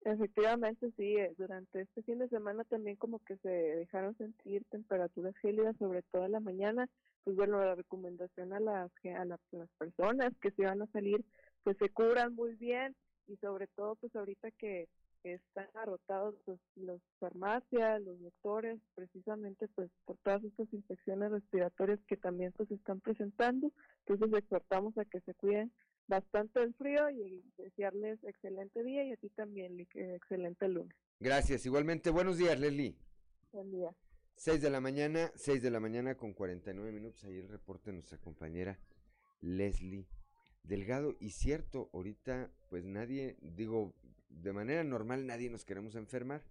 Efectivamente, sí, eh, durante este fin de semana también como que se dejaron sentir temperaturas gélidas, sobre todo en la mañana. Pues bueno, la recomendación a las, a las personas que se van a salir, pues se cubran muy bien y sobre todo pues ahorita que están agotados los, los farmacias, los doctores, precisamente pues por todas estas infecciones respiratorias que también pues están presentando. Entonces exhortamos a que se cuiden bastante el frío y desearles excelente día y a ti también, excelente lunes. Gracias, igualmente. Buenos días, Leslie. Buen día. 6 de la mañana, 6 de la mañana con 49 minutos. Ahí el reporte de nuestra compañera Leslie Delgado. Y cierto, ahorita pues nadie, digo, de manera normal nadie nos queremos enfermar.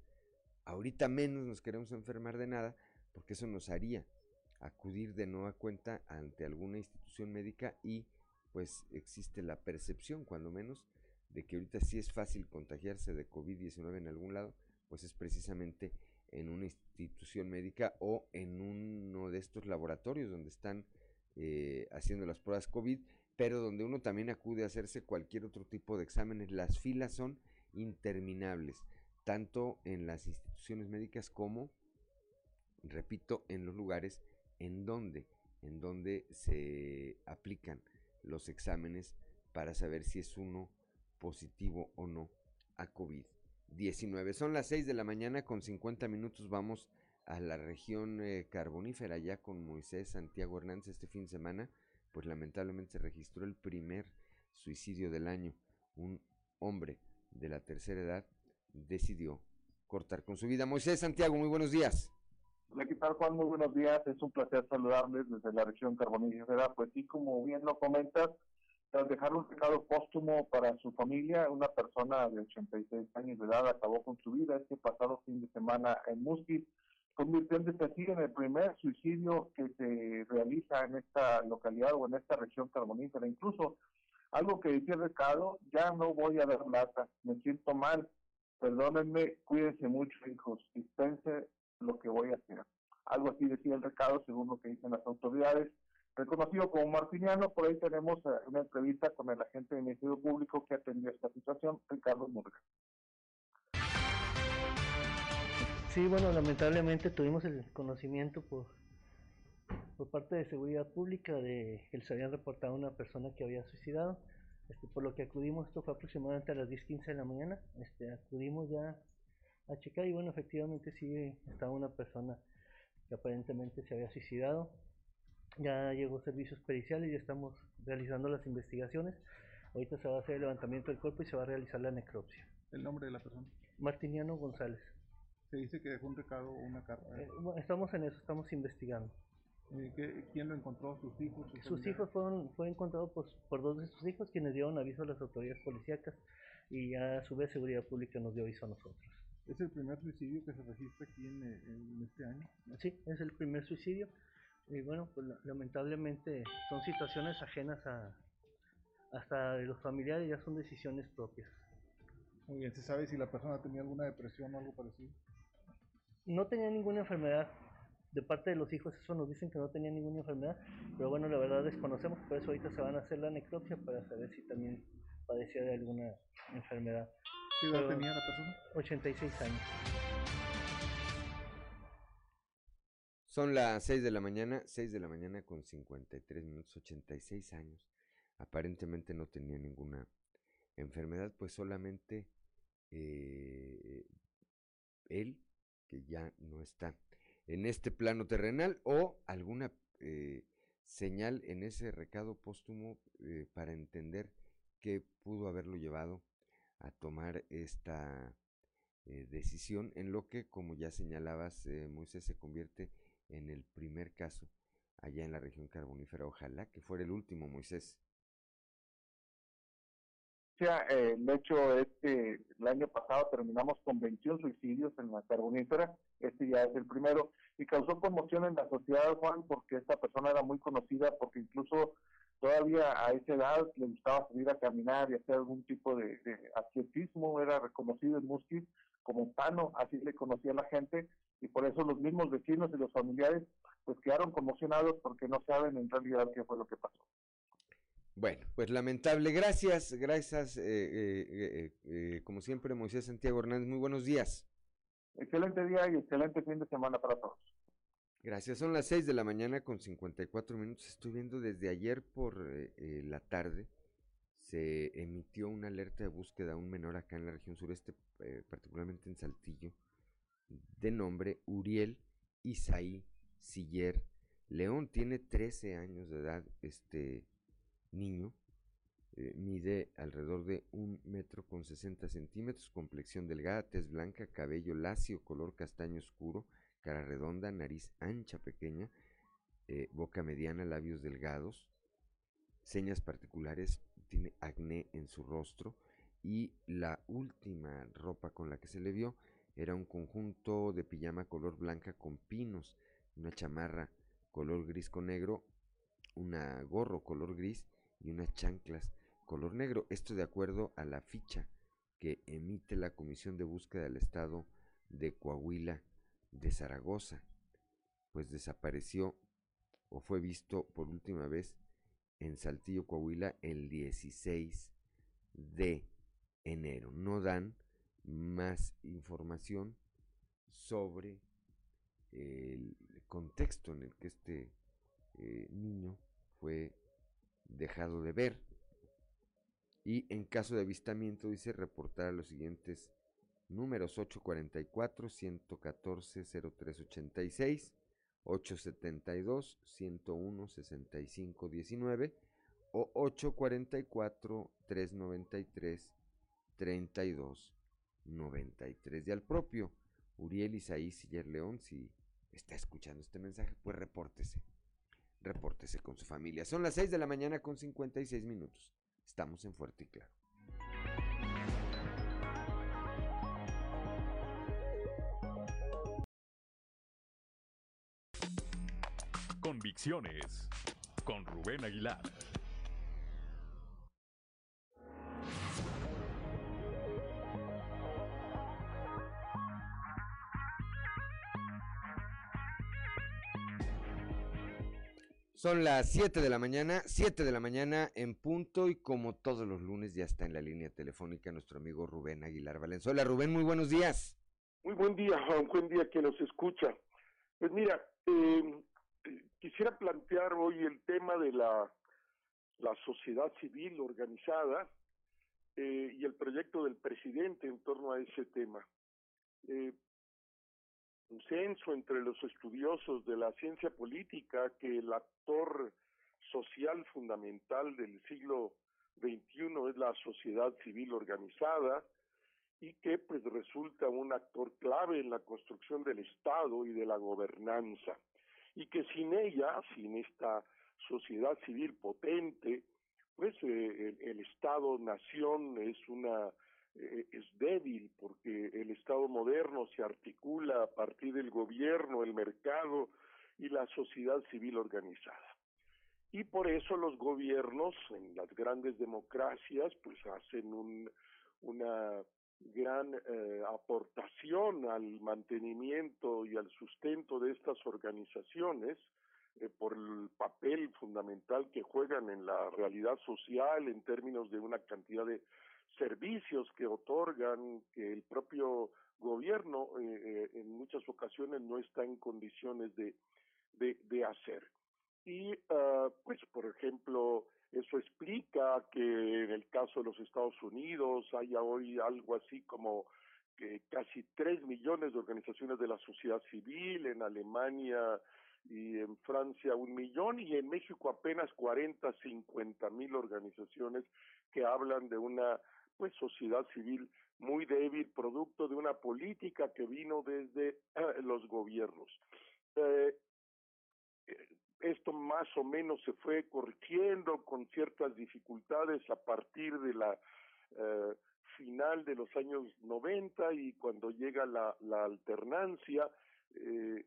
Ahorita menos nos queremos enfermar de nada porque eso nos haría acudir de nueva cuenta ante alguna institución médica y pues existe la percepción, cuando menos, de que ahorita sí es fácil contagiarse de COVID-19 en algún lado, pues es precisamente en una institución médica o en uno de estos laboratorios donde están eh, haciendo las pruebas COVID, pero donde uno también acude a hacerse cualquier otro tipo de exámenes. Las filas son interminables, tanto en las instituciones médicas como, repito, en los lugares en donde, en donde se aplican los exámenes para saber si es uno positivo o no a COVID-19. Son las 6 de la mañana con 50 minutos. Vamos a la región eh, carbonífera ya con Moisés Santiago Hernández este fin de semana. Pues lamentablemente se registró el primer suicidio del año. Un hombre de la tercera edad decidió cortar con su vida. Moisés Santiago, muy buenos días. Hola, ¿qué tal Juan? Muy buenos días. Es un placer saludarles desde la región carbonífera. Pues sí, como bien lo comentas, tras dejar un recado póstumo para su familia, una persona de 86 años de edad acabó con su vida este pasado fin de semana en Musquis, convirtiéndose así en el primer suicidio que se realiza en esta localidad o en esta región carbonífera. Incluso algo que decía recado, ya no voy a dar lata, me siento mal, perdónenme, cuídense mucho, hijos, dispense lo que voy a hacer. Algo así decía el recado, según lo que dicen las autoridades. Reconocido como martiniano, por ahí tenemos eh, una entrevista con el agente del Ministerio Público que atendió esta situación, Ricardo Murga. Sí, bueno, lamentablemente tuvimos el conocimiento por, por parte de Seguridad Pública de que se habían reportado una persona que había suicidado. Este, por lo que acudimos, esto fue aproximadamente a las 10.15 de la mañana, este, acudimos ya a checar y bueno, efectivamente sí estaba una persona que aparentemente se había suicidado. Ya llegó servicios periciales y estamos realizando las investigaciones. Ahorita se va a hacer el levantamiento del cuerpo y se va a realizar la necropsia. ¿El nombre de la persona? Martiniano González. Se dice que dejó un recado o una carta. Eh, estamos en eso, estamos investigando. Eh, ¿qué- ¿Quién lo encontró? ¿Sus hijos? Sus hijos fueron, fue encontrado pues, por dos de sus hijos quienes dieron aviso a las autoridades policíacas y a su vez Seguridad Pública nos dio aviso a nosotros. ¿Es el primer suicidio que se registra aquí en, eh, en este año? Sí, es el primer suicidio y bueno, pues la- lamentablemente son situaciones ajenas a hasta de los familiares, ya son decisiones propias. Muy bien, ¿se sabe si la persona tenía alguna depresión o algo parecido? No tenía ninguna enfermedad. De parte de los hijos, eso nos dicen que no tenía ninguna enfermedad, pero bueno, la verdad desconocemos, por eso ahorita se van a hacer la necropsia para saber si también padecía de alguna enfermedad. ¿Qué edad tenía la persona? 86 años. Son las 6 de la mañana, 6 de la mañana con 53 minutos, 86 años. Aparentemente no tenía ninguna enfermedad, pues solamente eh, él, que ya no está en este plano terrenal, o alguna eh, señal en ese recado póstumo eh, para entender qué pudo haberlo llevado a tomar esta eh, decisión, en lo que, como ya señalabas, eh, Moisés se convierte en el primer caso allá en la región carbonífera. Ojalá que fuera el último, Moisés. Sea, eh, el hecho es que el año pasado terminamos con 21 suicidios en la carbonífera, este ya es el primero, y causó conmoción en la sociedad, Juan, porque esta persona era muy conocida, porque incluso todavía a esa edad le gustaba salir a caminar y hacer algún tipo de, de atletismo, era reconocido en Musquis como Tano, así le conocía la gente, y por eso los mismos vecinos y los familiares pues quedaron conmocionados porque no saben en realidad qué fue lo que pasó. Bueno, pues lamentable. Gracias, gracias, eh, eh, eh, eh, como siempre, Moisés Santiago Hernández. Muy buenos días. Excelente día y excelente fin de semana para todos. Gracias. Son las 6 de la mañana con 54 minutos. Estoy viendo desde ayer por eh, eh, la tarde. Se emitió una alerta de búsqueda a un menor acá en la región sureste, eh, particularmente en Saltillo, de nombre Uriel Isaí Siller León. Tiene 13 años de edad este niño. mide alrededor de un metro con 60 centímetros, complexión delgada, tez blanca, cabello lacio, color castaño oscuro, cara redonda, nariz ancha, pequeña, eh, boca mediana, labios delgados, señas particulares, tiene acné en su rostro y la última ropa con la que se le vio era un conjunto de pijama color blanca con pinos, una chamarra color gris con negro, una gorro color gris y unas chanclas color negro. Esto de acuerdo a la ficha que emite la Comisión de Búsqueda del Estado de Coahuila de Zaragoza, pues desapareció o fue visto por última vez en Saltillo, Coahuila, el 16 de enero. No dan más información sobre el contexto en el que este eh, niño fue dejado de ver. Y en caso de avistamiento dice reportar a los siguientes números 844 114 0386 872 101 65 19 o 844 393 32 93 y al propio Uriel Isaí Siller León si está escuchando este mensaje pues repórtese repórtese con su familia. Son las 6 de la mañana con 56 minutos. Estamos en Fuerte y Claro Con Rubén Aguilar. Son las 7 de la mañana, 7 de la mañana en punto y como todos los lunes ya está en la línea telefónica nuestro amigo Rubén Aguilar Valenzuela. Rubén, muy buenos días. Muy buen día, Juan, buen día que nos escucha. Pues mira, eh, quisiera plantear hoy el tema de la, sociedad civil organizada eh, y el proyecto del presidente en torno a ese tema. Eh, un censo entre los estudiosos de la ciencia política que el actor social fundamental del siglo XXI es la sociedad civil organizada y que pues resulta un actor clave en la construcción del Estado y de la gobernanza y que sin ella, sin esta sociedad civil potente, pues eh, el, Estado-nación es una eh, es débil porque el Estado moderno se articula a partir del gobierno, el mercado y la sociedad civil organizada. Y por eso los gobiernos en las grandes democracias pues hacen un, una gran eh, aportación al mantenimiento y al sustento de estas organizaciones eh, por el papel fundamental que juegan en la realidad social en términos de una cantidad de servicios que otorgan que el propio gobierno eh, eh, en muchas ocasiones no está en condiciones de, de, de hacer. Y uh, pues, por ejemplo, eso explica que en el caso de los Estados Unidos haya hoy algo así como que casi tres millones de organizaciones de la sociedad civil, en Alemania y en Francia un millón y en México apenas 40, 50 mil organizaciones que hablan de una pues sociedad civil muy débil, producto de una política que vino desde eh, los gobiernos. Eh, esto más o menos se fue corrigiendo con ciertas dificultades a partir de la eh, final de los años 90 y cuando llega la, alternancia eh,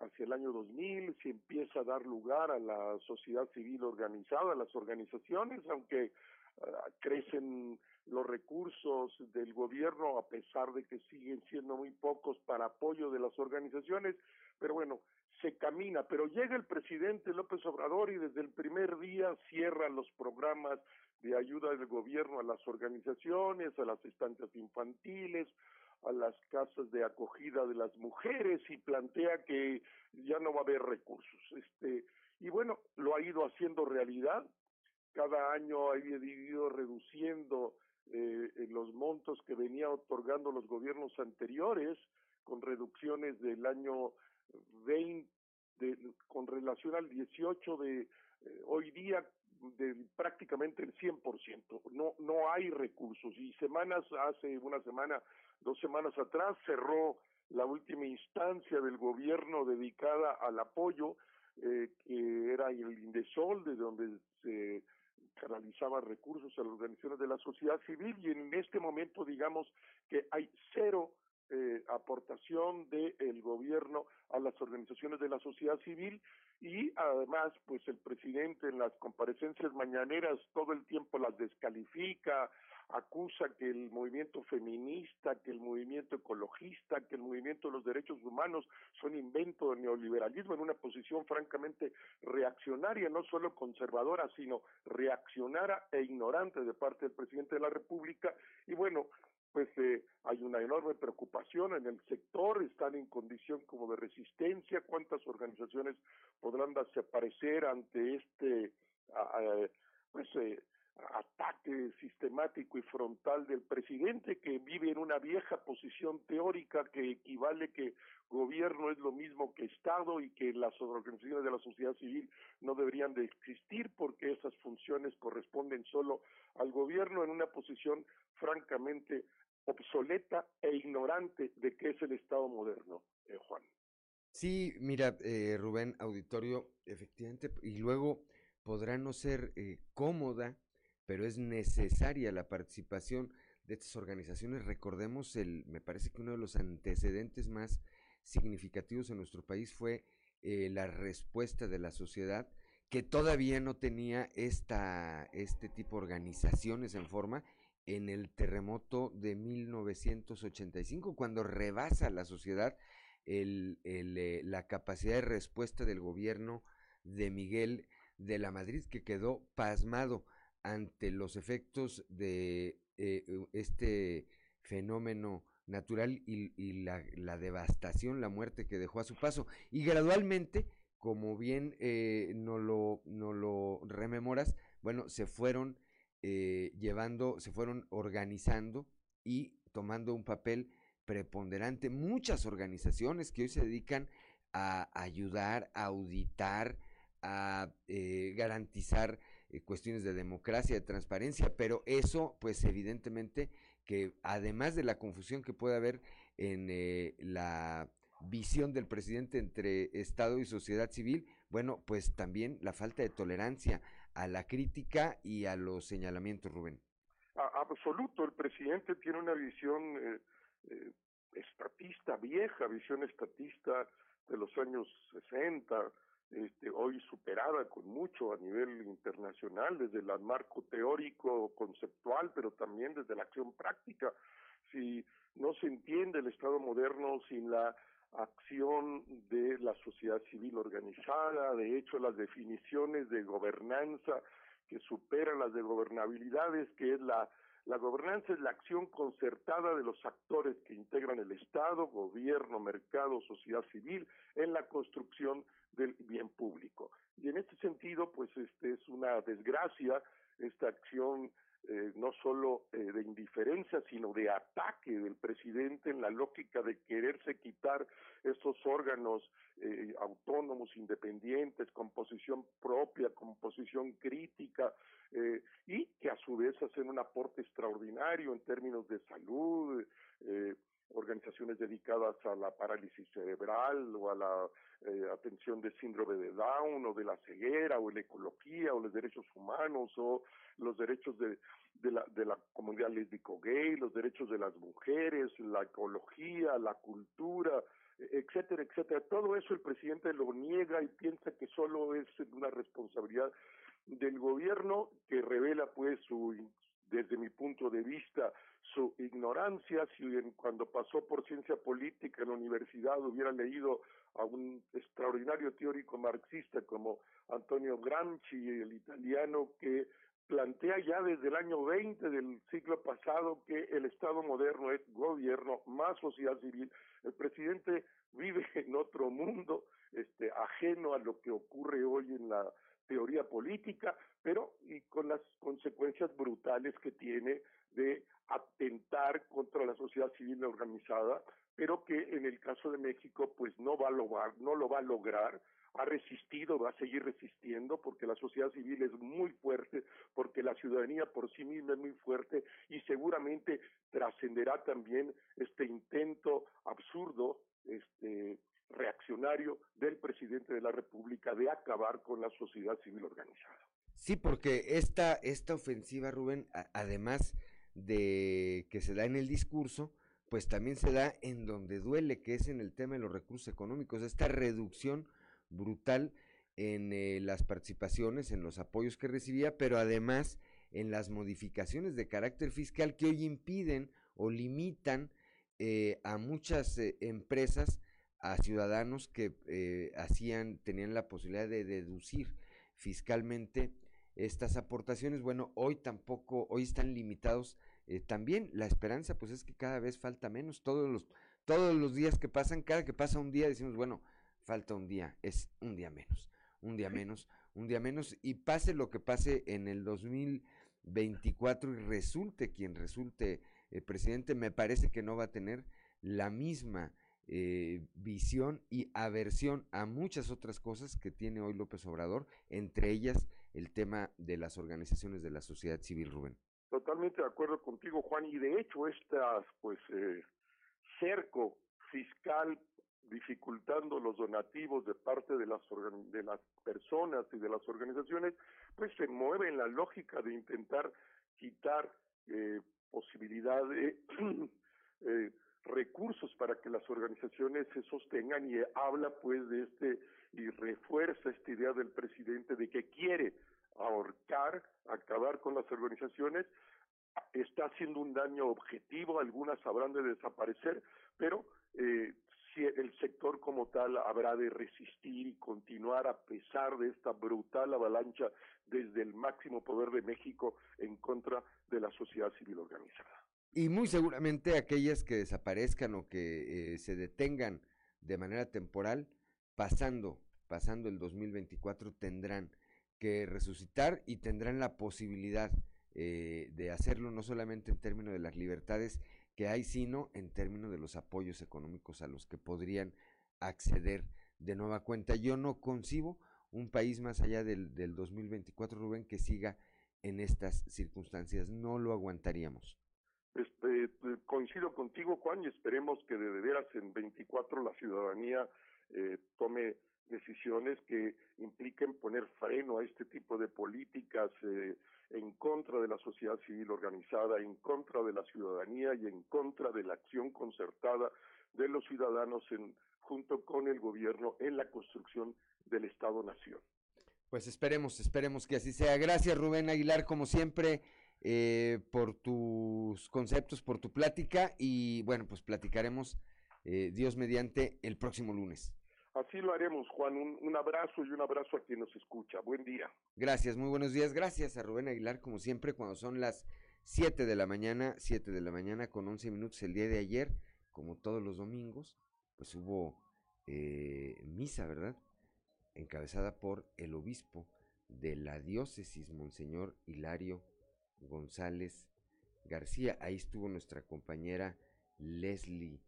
hacia el año 2000 se empieza a dar lugar a la sociedad civil organizada, a las organizaciones, aunque uh, crecen los recursos del gobierno a pesar de que siguen siendo muy pocos para apoyo de las organizaciones, pero bueno, se camina, pero llega el presidente López Obrador y desde el primer día cierra los programas de ayuda del gobierno a las organizaciones, a las estancias infantiles, a las casas de acogida de las mujeres y plantea que ya no va a haber recursos. Este, y bueno, lo ha ido haciendo realidad. Cada año ha ido reduciendo eh, los montos que venía otorgando los gobiernos anteriores, con reducciones del año 20, de, con relación al 18 de eh, hoy día de prácticamente el 100%. No, no hay recursos y semanas, hace una semana, dos semanas atrás, cerró la última instancia del gobierno dedicada al apoyo, eh, que era el Indesol, de donde se canalizaban recursos a las organizaciones de la sociedad civil y en este momento digamos que hay cero eh, aportación del el gobierno a las organizaciones de la sociedad civil y además pues el presidente en las comparecencias mañaneras todo el tiempo las descalifica, acusa que el movimiento feminista, que el movimiento ecologista, que el movimiento de los derechos humanos son invento del neoliberalismo en una posición francamente reaccionaria, no solo conservadora, sino reaccionaria e ignorante de parte del presidente de la República. Y bueno, pues eh, hay una enorme preocupación en el sector, están en condición como de resistencia, cuántas organizaciones podrán desaparecer ante este uh, pues eh, ataque sistemático y frontal del presidente que vive en una vieja posición teórica que equivale que gobierno es lo mismo que Estado y que las organizaciones de la sociedad civil no deberían de existir porque esas funciones corresponden solo al gobierno en una posición francamente obsoleta e ignorante de qué es el Estado moderno, eh, Juan. Sí, mira, eh, Rubén, auditorio, efectivamente, y luego podrá no ser eh, cómoda, pero es necesaria la participación de estas organizaciones. Recordemos, el, me parece que uno de los antecedentes más significativos en nuestro país fue eh, la respuesta de la sociedad que todavía no tenía esta, este tipo de organizaciones en forma en el terremoto de 1985, cuando rebasa la sociedad eh, la capacidad de respuesta del gobierno de Miguel de la Madrid, que quedó pasmado ante los efectos de eh, este fenómeno natural y, la, devastación, la muerte que dejó a su paso. Y gradualmente, como bien eh, no, lo, no lo rememoras, bueno, se fueron eh, llevando, se fueron organizando y tomando un papel preponderante. Muchas organizaciones que hoy se dedican a ayudar, a auditar, a eh, garantizar eh, cuestiones de democracia, de transparencia, pero eso, pues evidentemente que además de la confusión que puede haber en eh, la visión del presidente entre Estado y sociedad civil, bueno, pues también la falta de tolerancia a la crítica y a los señalamientos, Rubén. absoluto, el presidente tiene una visión estatista, vieja visión estatista de los años 60, este, hoy superada con mucho a nivel internacional, desde el marco teórico, conceptual, pero también desde la acción práctica. Si no se entiende el Estado moderno sin la acción de la sociedad civil organizada, de hecho las definiciones de gobernanza que superan las de gobernabilidades, que es la gobernanza es la acción concertada de los actores que integran el Estado, gobierno, mercado, sociedad civil en la construcción del bien público. Y en este sentido, pues este es una desgracia esta acción eh, no solo eh, de indiferencia, sino de ataque del presidente en la lógica de quererse quitar estos órganos eh, autónomos, independientes, con posición propia, con posición crítica, y que a su vez hacen un aporte extraordinario en términos de salud, organizaciones dedicadas a la parálisis cerebral o a la eh, atención de síndrome de Down o de la ceguera o la ecología o los derechos humanos o los derechos de, de, la, de la comunidad lésbico gay, los derechos de las mujeres, la ecología, la cultura, etcétera, etcétera. Todo eso el presidente lo niega y piensa que solo es una responsabilidad del gobierno que revela pues su desde mi punto de vista, su ignorancia, si cuando pasó por ciencia política en la universidad hubiera leído a un extraordinario teórico marxista como Antonio Gramsci, el italiano, que plantea ya desde el año 20 del siglo pasado que el Estado moderno es gobierno más sociedad civil. El presidente vive en otro mundo, este, ajeno a lo que ocurre hoy en la teoría política, pero y con las consecuencias brutales que tiene de atentar contra la sociedad civil organizada, pero que en el caso de México pues no va a lograr, no lo va a lograr, ha resistido, va a seguir resistiendo porque la sociedad civil es muy fuerte, porque la ciudadanía por sí misma es muy fuerte y seguramente trascenderá también este intento absurdo este reaccionario del presidente de la República de acabar con la sociedad civil organizada. Sí, porque esta, esta ofensiva, Rubén, además de que se da en el discurso, pues también se da en donde duele, que es en el tema de los recursos económicos, esta reducción brutal en eh, las participaciones, en los apoyos que recibía, pero además en las modificaciones de carácter fiscal que hoy impiden o limitan eh, a muchas eh, empresas a ciudadanos que eh, hacían, tenían la posibilidad de deducir fiscalmente estas aportaciones. Bueno, hoy tampoco, hoy están limitados eh, también. La esperanza, pues es que cada vez falta menos. Todos los, todos los días que pasan, cada que pasa un día, decimos, bueno, falta un día, es un día menos, un día menos, un día menos. Y pase lo que pase en el 2024 y resulte quien resulte el presidente, me parece que no va a tener la misma eh, visión y aversión a muchas otras cosas que tiene hoy López Obrador, entre ellas el tema de las organizaciones de la sociedad civil, Rubén. Totalmente de acuerdo contigo, Juan, y de hecho estas, pues, eh, cerco fiscal dificultando los donativos de parte de las de las personas y de las organizaciones, pues se mueve en la lógica de intentar quitar eh, posibilidad de eh, recursos para que las organizaciones se sostengan y habla pues de este y refuerza esta idea del presidente de que quiere ahorcar, acabar con las organizaciones, está haciendo un daño objetivo, algunas habrán de desaparecer, pero eh, si el sector como tal habrá de resistir y continuar a pesar de esta brutal avalancha desde el máximo poder de México en contra de la sociedad civil organizada. Y muy seguramente aquellas que desaparezcan o que eh, se detengan de manera temporal, pasando, pasando el 2024, tendrán que resucitar y tendrán la posibilidad eh, de hacerlo no solamente en términos de las libertades que hay, sino en términos de los apoyos económicos a los que podrían acceder de nueva cuenta. Yo no concibo un país más allá del, del 2024, Rubén, que siga en estas circunstancias. No lo aguantaríamos. Este, coincido contigo, Juan, y esperemos que de veras en 24 la ciudadanía eh, tome decisiones que impliquen poner freno a este tipo de políticas eh, en contra de la sociedad civil organizada, en contra de la ciudadanía y en contra de la acción concertada de los ciudadanos en, junto con el gobierno en la construcción del Estado-Nación. Pues esperemos, esperemos que así sea. Gracias Rubén Aguilar, como siempre, eh, por tus conceptos, por tu plática y bueno, pues platicaremos eh, Dios mediante el próximo lunes. Así lo haremos, Juan. Un, un, abrazo y un abrazo a quien nos escucha. Buen día. Gracias, muy buenos días. Gracias a Rubén Aguilar, como siempre, cuando son las 7 de la mañana, 7 de la mañana con 11 minutos el día de ayer, como todos los domingos, pues hubo eh, misa, ¿verdad? Encabezada por el obispo de la diócesis, Monseñor Hilario González García. Ahí estuvo nuestra compañera Leslie,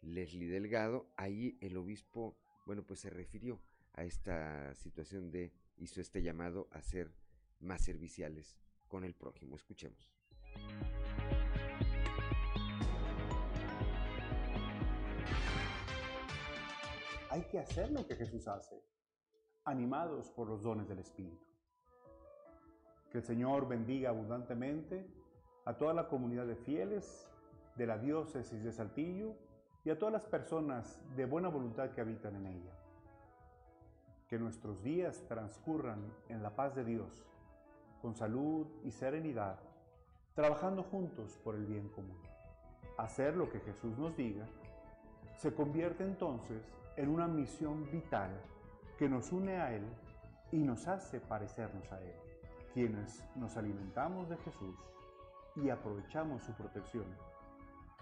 Leslie Delgado. Ahí el obispo bueno, pues se refirió a esta situación de, hizo este llamado a ser más serviciales con el prójimo. Escuchemos. Hay que hacer lo que Jesús hace, animados por los dones del Espíritu. Que el Señor bendiga abundantemente a toda la comunidad de fieles de la diócesis de Saltillo y a todas las personas de buena voluntad que habitan en ella. Que nuestros días transcurran en la paz de Dios, con salud y serenidad, trabajando juntos por el bien común. Hacer lo que Jesús nos diga se convierte entonces en una misión vital que nos une a Él y nos hace parecernos a Él, quienes nos alimentamos de Jesús y aprovechamos su protección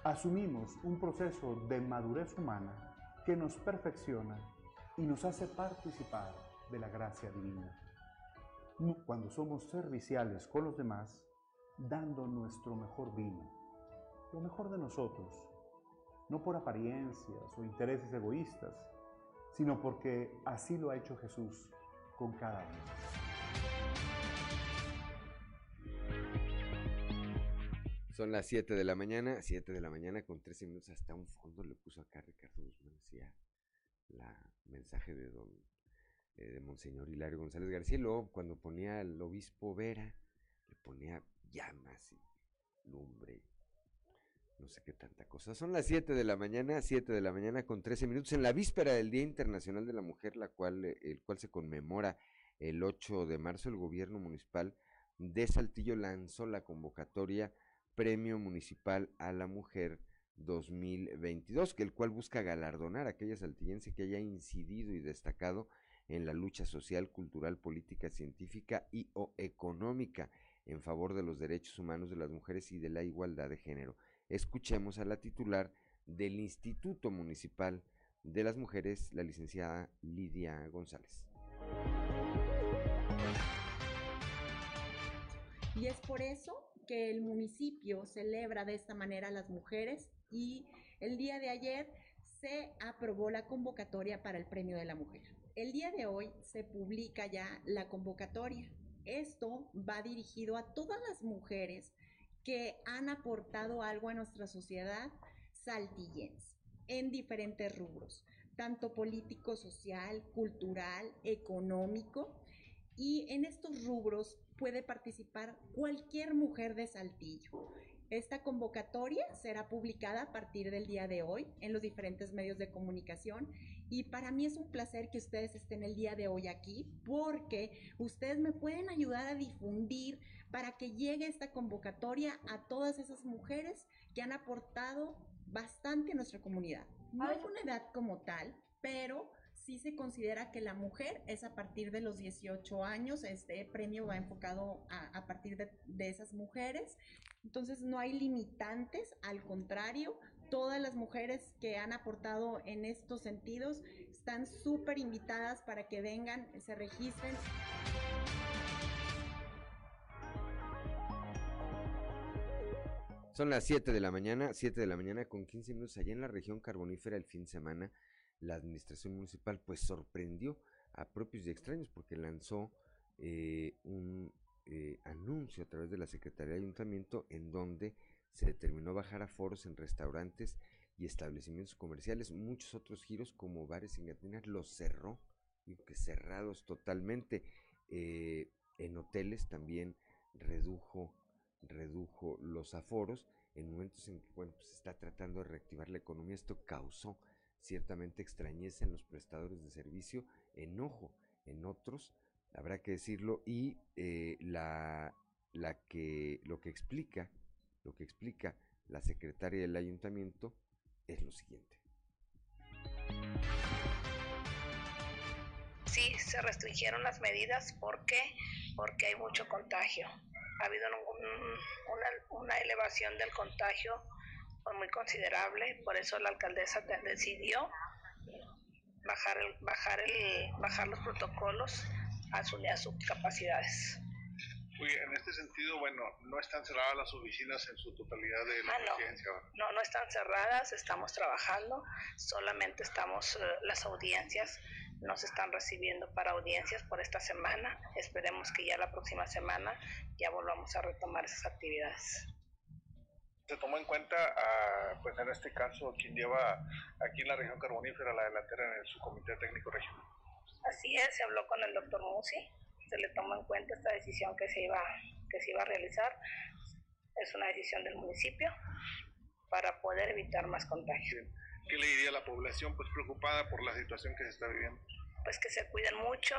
asumimos un proceso de madurez humana que nos perfecciona y nos hace participar de la gracia divina. Cuando somos serviciales con los demás, dando nuestro mejor vino, lo mejor de nosotros, no por apariencias o intereses egoístas, sino porque así lo ha hecho Jesús con cada uno. Son las 7 de la mañana, 7 de la mañana con 13 minutos. Hasta un fondo le puso acá Ricardo Guzmán, decía la mensaje de don eh, de Monseñor Hilario González García. luego, cuando ponía al obispo Vera, le ponía llamas y lumbre, no sé qué tanta cosa. Son las 7 de la mañana, 7 de la mañana con 13 minutos, en la víspera del Día Internacional de la Mujer, la cual, eh, el cual se conmemora el 8 de marzo, el gobierno municipal de Saltillo lanzó la convocatoria Premio Municipal a la Mujer 2022, que el cual busca galardonar a aquella saltillense que haya incidido y destacado en la lucha social, cultural, política, científica y o económica en favor de los derechos humanos de las mujeres y de la igualdad de género. Escuchemos a la titular del Instituto Municipal de las Mujeres, la licenciada Lidia González. Y es por eso que el municipio celebra de esta manera a las mujeres y el día de ayer se aprobó la convocatoria para el Premio de la Mujer. El día de hoy se publica ya la convocatoria. Esto va dirigido a todas las mujeres que han aportado algo a nuestra sociedad saltillense en diferentes rubros, tanto político, social, cultural, económico. Y en estos rubros puede participar cualquier mujer de Saltillo. Esta convocatoria será publicada a partir del día de hoy en los diferentes medios de comunicación y para mí es un placer que ustedes estén el día de hoy aquí porque ustedes me pueden ayudar a difundir para que llegue esta convocatoria a todas esas mujeres que han aportado bastante a nuestra comunidad. No hay una edad como tal, pero sí se considera que la mujer es a partir de los 18 años, este premio va enfocado a, partir de, de esas mujeres, entonces no hay limitantes, al contrario, todas las mujeres que han aportado en estos sentidos están súper invitadas para que vengan, se registren. Son las 7 de la mañana, 7 de la mañana con 15 minutos allá en la región carbonífera el fin de semana la administración municipal pues sorprendió a propios y extraños porque lanzó eh, un eh, anuncio a través de la Secretaría de Ayuntamiento en donde se determinó bajar a foros en restaurantes y establecimientos comerciales. Muchos otros giros como bares y cantinas los cerró, digo que cerrados totalmente. Eh, en hoteles también redujo, redujo los aforos en momentos en que bueno, pues, se está tratando de reactivar la economía. Esto causó ciertamente extrañeza en los prestadores de servicio, enojo en otros, habrá que decirlo, y eh, la, la que, lo que explica, lo que explica la secretaria del ayuntamiento es lo siguiente. Sí, se restringieron las medidas, ¿por qué? Porque hay mucho contagio. Ha habido una, una elevación del contagio muy considerable, por eso la alcaldesa decidió bajar el, bajar el, bajar los protocolos a, su, a sus capacidades. en este sentido, bueno, no están cerradas las oficinas en su totalidad de la ah, no. no, están cerradas, estamos trabajando, solamente estamos, eh, las audiencias nos están recibiendo para audiencias por esta semana, esperemos que ya la próxima semana ya volvamos a retomar esas actividades se tomó en cuenta, a, pues en este caso, quien lleva aquí en la región carbonífera la delantera en su comité técnico regional. Así es, se habló con el doctor Musi, se le tomó en cuenta esta decisión que se iba, que se iba a realizar. Es una decisión del municipio para poder evitar más contagios. ¿Qué le diría a la población pues preocupada por la situación que se está viviendo? Pues que se cuiden mucho,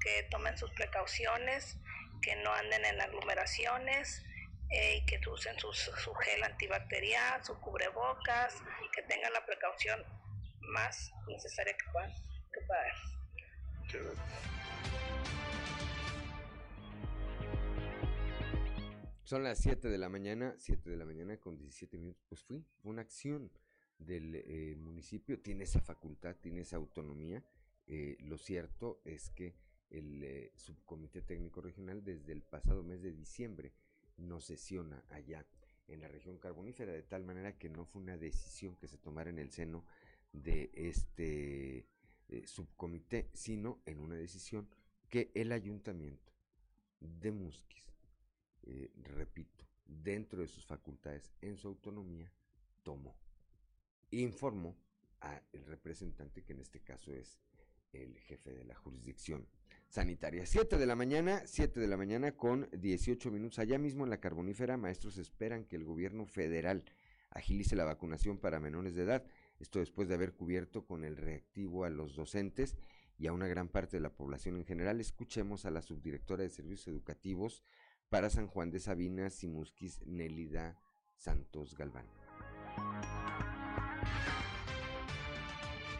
que tomen sus precauciones, que no anden en aglomeraciones, eh, y que usen su, su gel antibacterial, su cubrebocas, que tengan la precaución más necesaria que puedan, que puedan. Son las 7 de la mañana, 7 de la mañana con 17 minutos. Pues fue una acción del eh, municipio, tiene esa facultad, tiene esa autonomía. Eh, lo cierto es que el subcomité técnico regional desde el pasado mes de diciembre no sesiona allá en la región carbonífera, de tal manera que no fue una decisión que se tomara en el seno de este eh, subcomité, sino en una decisión que el ayuntamiento de Musquis, eh, repito, dentro de sus facultades, en su autonomía, tomó. Informó al representante, que en este caso es el jefe de la jurisdicción sanitaria. 7 de la mañana, 7 de la mañana con 18 minutos. Allá mismo en la carbonífera, maestros esperan que el gobierno federal agilice la vacunación para menores de edad. Esto después de haber cubierto con el reactivo a los docentes y a una gran parte de la población en general. Escuchemos a la subdirectora de Servicios Educativos para San Juan de Sabinas y Musquis, Nélida Santos Galván.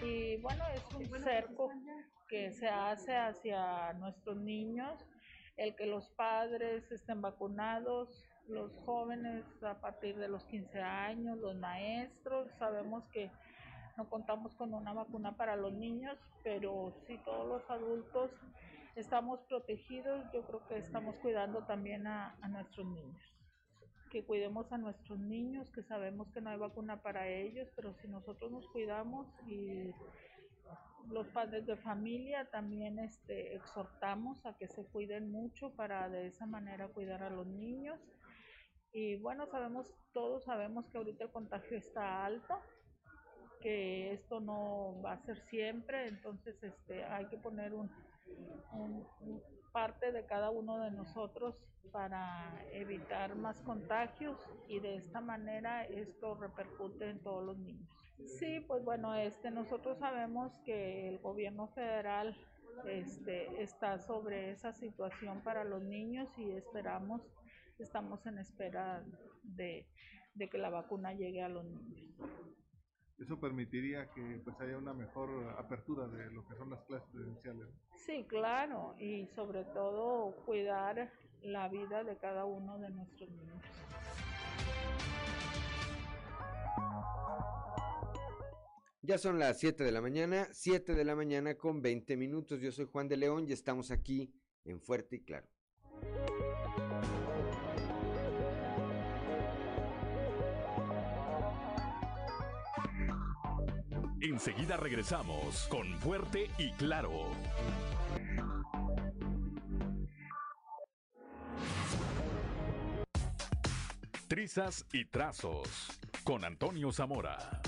Y bueno, es un cerco que se hace hacia nuestros niños, el que los padres estén vacunados, los jóvenes a partir de los 15 años, los maestros, sabemos que no contamos con una vacuna para los niños, pero si todos los adultos estamos protegidos, yo creo que estamos cuidando también a, a nuestros niños. Que cuidemos a nuestros niños, que sabemos que no hay vacuna para ellos, pero si nosotros nos cuidamos y los padres de familia también este, exhortamos a que se cuiden mucho para de esa manera cuidar a los niños. Y bueno, sabemos, todos sabemos que ahorita el contagio está alto, que esto no va a ser siempre, entonces este, hay que poner un, parte de cada uno de nosotros para evitar más contagios y de esta manera esto repercute en todos los niños. Sí, pues bueno, este, nosotros sabemos que el gobierno federal este, está sobre esa situación para los niños y esperamos estamos en espera de, de que la vacuna llegue a los niños. Eso permitiría que pues haya una mejor apertura de lo que son las clases presenciales. Sí, claro, y sobre todo cuidar la vida de cada uno de nuestros niños. Ya son las 7 de la mañana, 7 de la mañana con 20 minutos. Yo soy Juan de León y estamos aquí en Fuerte y Claro. Enseguida regresamos con Fuerte y Claro. Trizas y trazos con Antonio Zamora.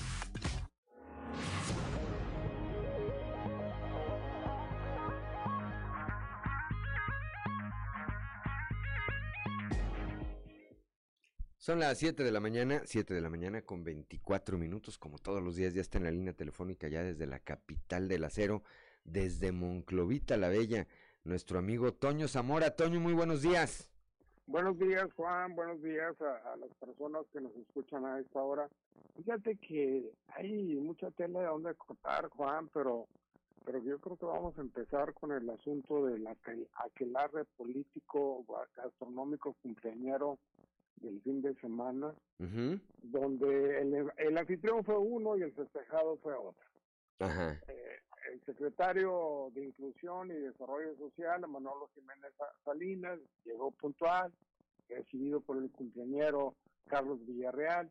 Son las 7 de la mañana, 7 de la mañana con 24 minutos, como todos los días ya está en la línea telefónica ya desde la capital del acero, desde Monclovita la Bella, nuestro amigo Toño Zamora. Toño, muy buenos días. Buenos días, Juan. Buenos días a, las personas que nos escuchan a esta hora. Fíjate que hay mucha tela de donde cortar, Juan, pero pero yo creo que vamos a empezar con el asunto del aquelarre político gastronómico cumpleañero del fin de semana, donde el, el, anfitrión fue uno y el festejado fue otro. Ajá. Eh, el secretario de Inclusión y Desarrollo Social, Manolo Jiménez Salinas, llegó puntual, recibido por el cumpleañero Carlos Villarreal,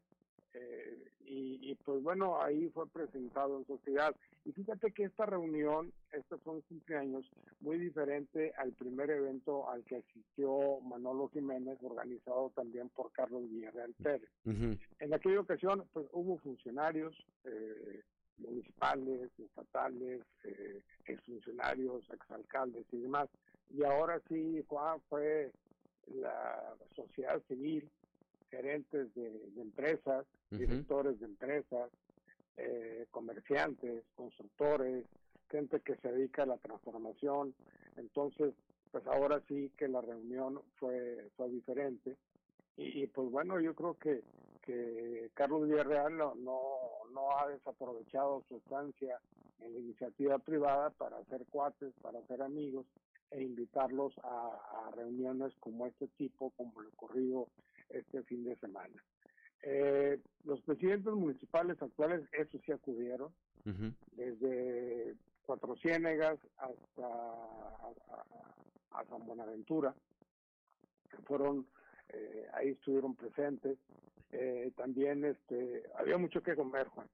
eh, y, y, pues bueno, ahí fue presentado en sociedad. Y fíjate que esta reunión, estos son cumpleaños, muy diferente al primer evento al que asistió Manolo Jiménez, organizado también por Carlos Villarreal Pérez. Uh -huh. En aquella ocasión, pues hubo funcionarios eh, municipales, estatales, eh, exfuncionarios, exalcaldes y demás. Y ahora sí, Juan, fue la sociedad civil, gerentes de, de empresas, uh -huh. directores de empresas, eh, comerciantes, constructores, gente que se dedica a la transformación. Entonces, pues ahora sí que la reunión fue, fue diferente. Y, y pues bueno, yo creo que, que Carlos Villarreal no, no, no ha desaprovechado su estancia en la iniciativa privada para hacer cuates, para hacer amigos e invitarlos a, a reuniones como este tipo, como lo ocurrido este fin de semana. Eh, los presidentes municipales actuales, eso sí acudieron, uh -huh. desde Cuatro Ciénegas hasta a, San Buenaventura, fueron, eh, ahí estuvieron presentes. Eh, también este, había mucho que comer, Juan,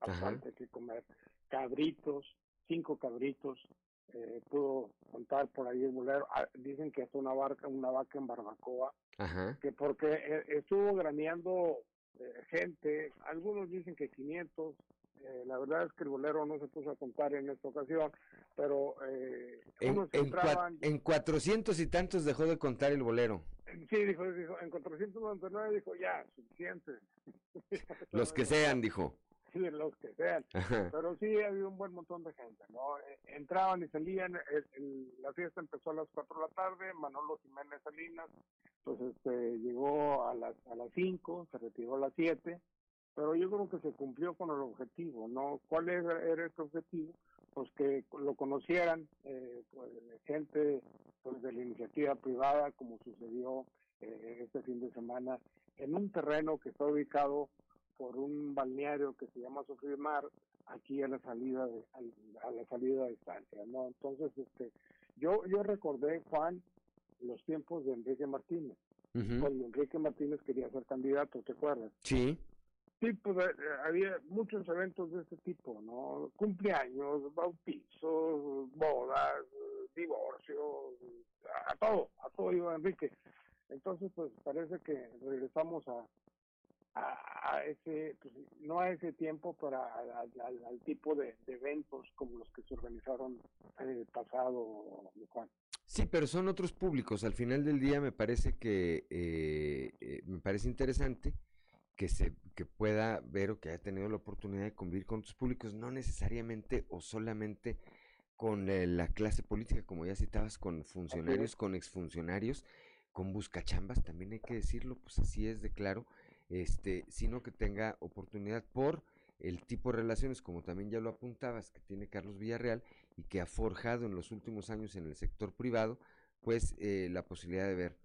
bastante que comer. Cabritos, cinco cabritos, eh, pudo contar por ahí el bolero. Ah, dicen que hasta una barca, una vaca en barbacoa, Ajá. que porque eh, estuvo graneando eh, gente, algunos dicen que 500, eh, la verdad es que el bolero no se puso a contar en esta ocasión, pero eh, en, unos en, entraban, en 400 y tantos dejó de contar el bolero. Sí, dijo, dijo en 499 dijo ya, suficiente. Los que sean, dijo. Los que sean. Pero sí había un buen montón de gente, ¿no? Entraban y salían, el, el, la fiesta empezó a las 4 de la tarde, Manolo Jiménez Salinas, pues este, llegó a las, a las 5, se retiró a las 7, pero yo creo que se cumplió con el objetivo, ¿no? ¿Cuál era, era este objetivo? Pues que lo conocieran eh, pues, gente pues, de la iniciativa privada, como sucedió eh, este fin de semana, en un terreno que está ubicado por un balneario que se llama Sofrimar, aquí a la salida de, a, la salida de estancia, ¿no? Entonces, este, yo, yo recordé, Juan, los tiempos de Enrique Martínez, Uh -huh. cuando Enrique Martínez quería ser candidato, ¿te acuerdas? Sí. Sí, pues eh, había muchos eventos de este tipo, ¿no? Cumpleaños, bautizos, bodas, divorcios, a todo, a todo iba Enrique. Entonces, pues parece que regresamos a, a, a ese, pues, no a ese tiempo, para al, tipo de, de, eventos como los que se organizaron el pasado, Juan. Sí, pero son otros públicos. Al final del día me parece que eh, eh, me parece interesante que se que pueda ver o que haya tenido la oportunidad de convivir con otros públicos, no necesariamente o solamente con eh, la clase política, como ya citabas, con funcionarios, con exfuncionarios, con buscachambas, también hay que decirlo, pues así es de claro, este, sino que tenga oportunidad por el tipo de relaciones, como también ya lo apuntabas, que tiene Carlos Villarreal y que ha forjado en los últimos años en el sector privado, pues eh, la posibilidad de ver,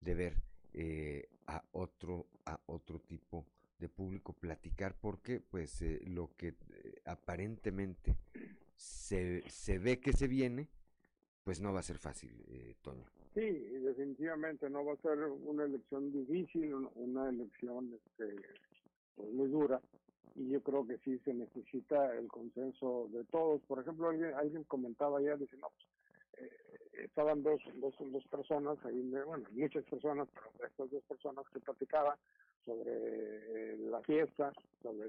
de ver eh, a otro, a otro tipo de público platicar, porque pues eh, lo que aparentemente se, se ve que se viene, pues no va a ser fácil, Toño. Sí, definitivamente no va a ser una elección difícil, una elección este, pues muy dura, y yo creo que sí se necesita el consenso de todos. Por ejemplo, alguien, alguien comentaba ayer, dice, no, pues, eh, estaban dos, dos, dos personas, ahí, bueno, muchas personas, pero estas dos personas que platicaban sobre eh, la fiesta, sobre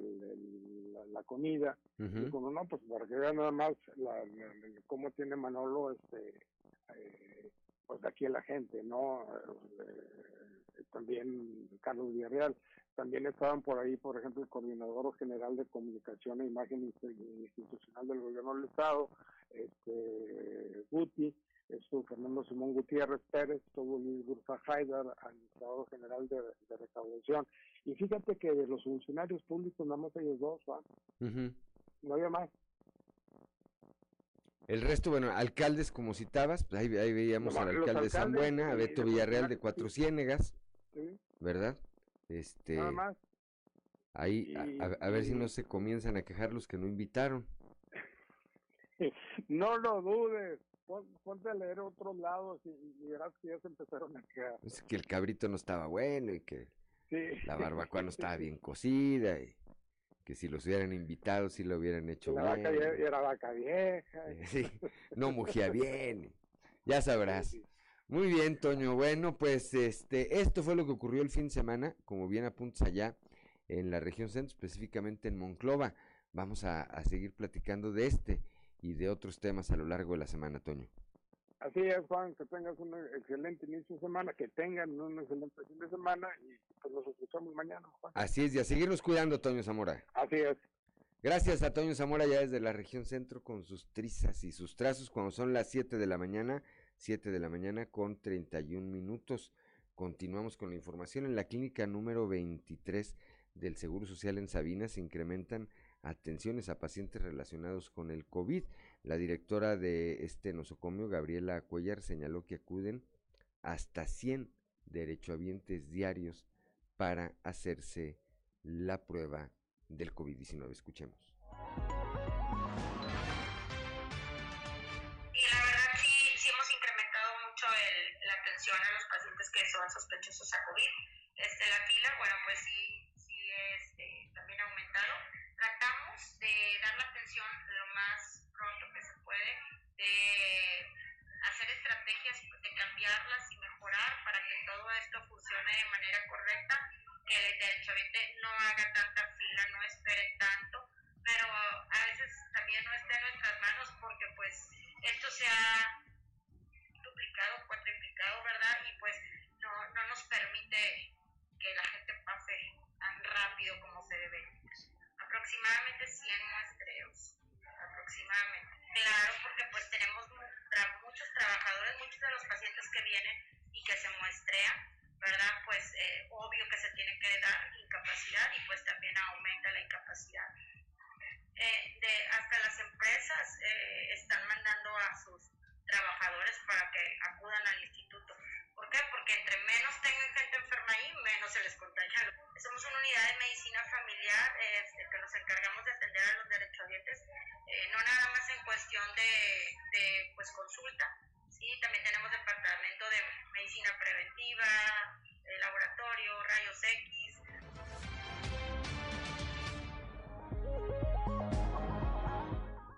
la, comida, y como no, pues para que vean nada más la, cómo tiene Manolo, este, eh, pues aquí la gente, ¿no? también Carlos Villarreal, también estaban por ahí, por ejemplo, el coordinador general de comunicación e imagen institucional del gobierno del Estado, este, Guti, estuvo Fernando Simón Gutiérrez Pérez, estuvo Luis Gursa Haidar, administrador general de, recaudación. Y fíjate que de los funcionarios públicos, nada más ellos dos, no había más. El resto, bueno, alcaldes, como citabas, pues ahí, veíamos al alcalde de San Buena, a Beto Villarreal de Cuatro Ciénegas, ¿verdad? Este, Ahí, a, ver si no se comienzan a quejar los que no invitaron. no lo dudes. ponte a leer otros lados y, verás que ya se empezaron a quejar. Es que el cabrito no estaba bueno y que la barbacoa no estaba bien cocida y que si los hubieran invitado, si lo hubieran hecho la bien. Vaca era vaca vieja. Sí, no mugía bien. Ya sabrás. Muy bien, Toño. Bueno, pues este, esto fue lo que ocurrió el fin de semana, como bien apuntas allá en la región centro, específicamente en Monclova. Vamos a, seguir platicando de este y de otros temas a lo largo de la semana, Toño. Así es, Juan, que tengas un excelente inicio de semana, que tengan un excelente fin de semana y nos escuchamos mañana, Juan. Así es, y a seguirnos cuidando, Toño Zamora. Así es. Gracias a Toño Zamora ya desde la región centro con sus trizas y sus trazos cuando son las 7 de la mañana. 7 de la mañana con 31 minutos. Continuamos con la información. En la clínica número 23 del Seguro Social en Sabinas se incrementan atenciones a pacientes relacionados con el COVID. La directora de este nosocomio, Gabriela Cuellar, señaló que acuden hasta 100 derechohabientes diarios para hacerse la prueba del COVID-19. Escuchemos. son sospechosos a COVID. Este, la fila, bueno, pues sí, sí este, también ha aumentado. Tratamos de dar la atención lo más pronto que se puede, de hacer estrategias de cambiarlas y mejorar para que todo esto funcione de manera correcta, que el derechohabiente no haga tanta fila, no espere tanto, pero a veces también no esté en nuestras manos porque pues esto se ha duplicado, cuatriplicado, ¿verdad? Y pues no, no nos permite que la gente pase tan rápido como se debe. Aproximadamente 100 muestreos, aproximadamente. Claro, porque pues tenemos muchos trabajadores, muchos de los pacientes que vienen y que se muestrean, ¿verdad? Pues eh, obvio que se tiene que dar incapacidad y pues también aumenta la incapacidad. Eh, de, hasta las empresas eh, están mandando a sus trabajadores para que acudan al instituto ¿Por qué? Porque entre menos tengan gente enferma ahí, menos se les contagia. Somos una unidad de medicina familiar este, que nos encargamos de atender a los derechohabientes, eh, no nada más en cuestión de, pues, consulta, también tenemos departamento de medicina preventiva, laboratorio, rayos X.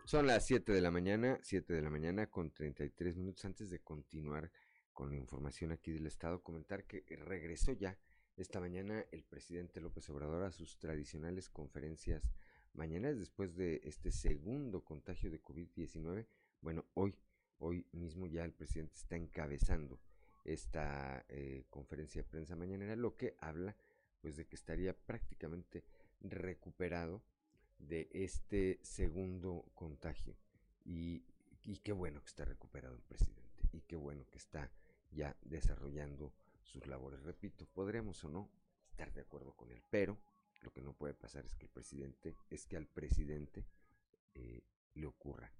Son las 7 de la mañana, 7 de la mañana con 33 minutos antes de continuar con la información aquí del Estado, comentar que regresó ya esta mañana el presidente López Obrador a sus tradicionales conferencias mañanas después de este segundo contagio de COVID-19. Bueno, hoy, hoy mismo ya el presidente está encabezando esta eh, conferencia de prensa mañanera, lo que habla pues de que estaría prácticamente recuperado de este segundo contagio y, qué bueno que está recuperado el presidente y qué bueno que está ya desarrollando sus labores. Repito, podremos o no estar de acuerdo con él, pero lo que no puede pasar es que el presidente, es que al presidente eh, le ocurra,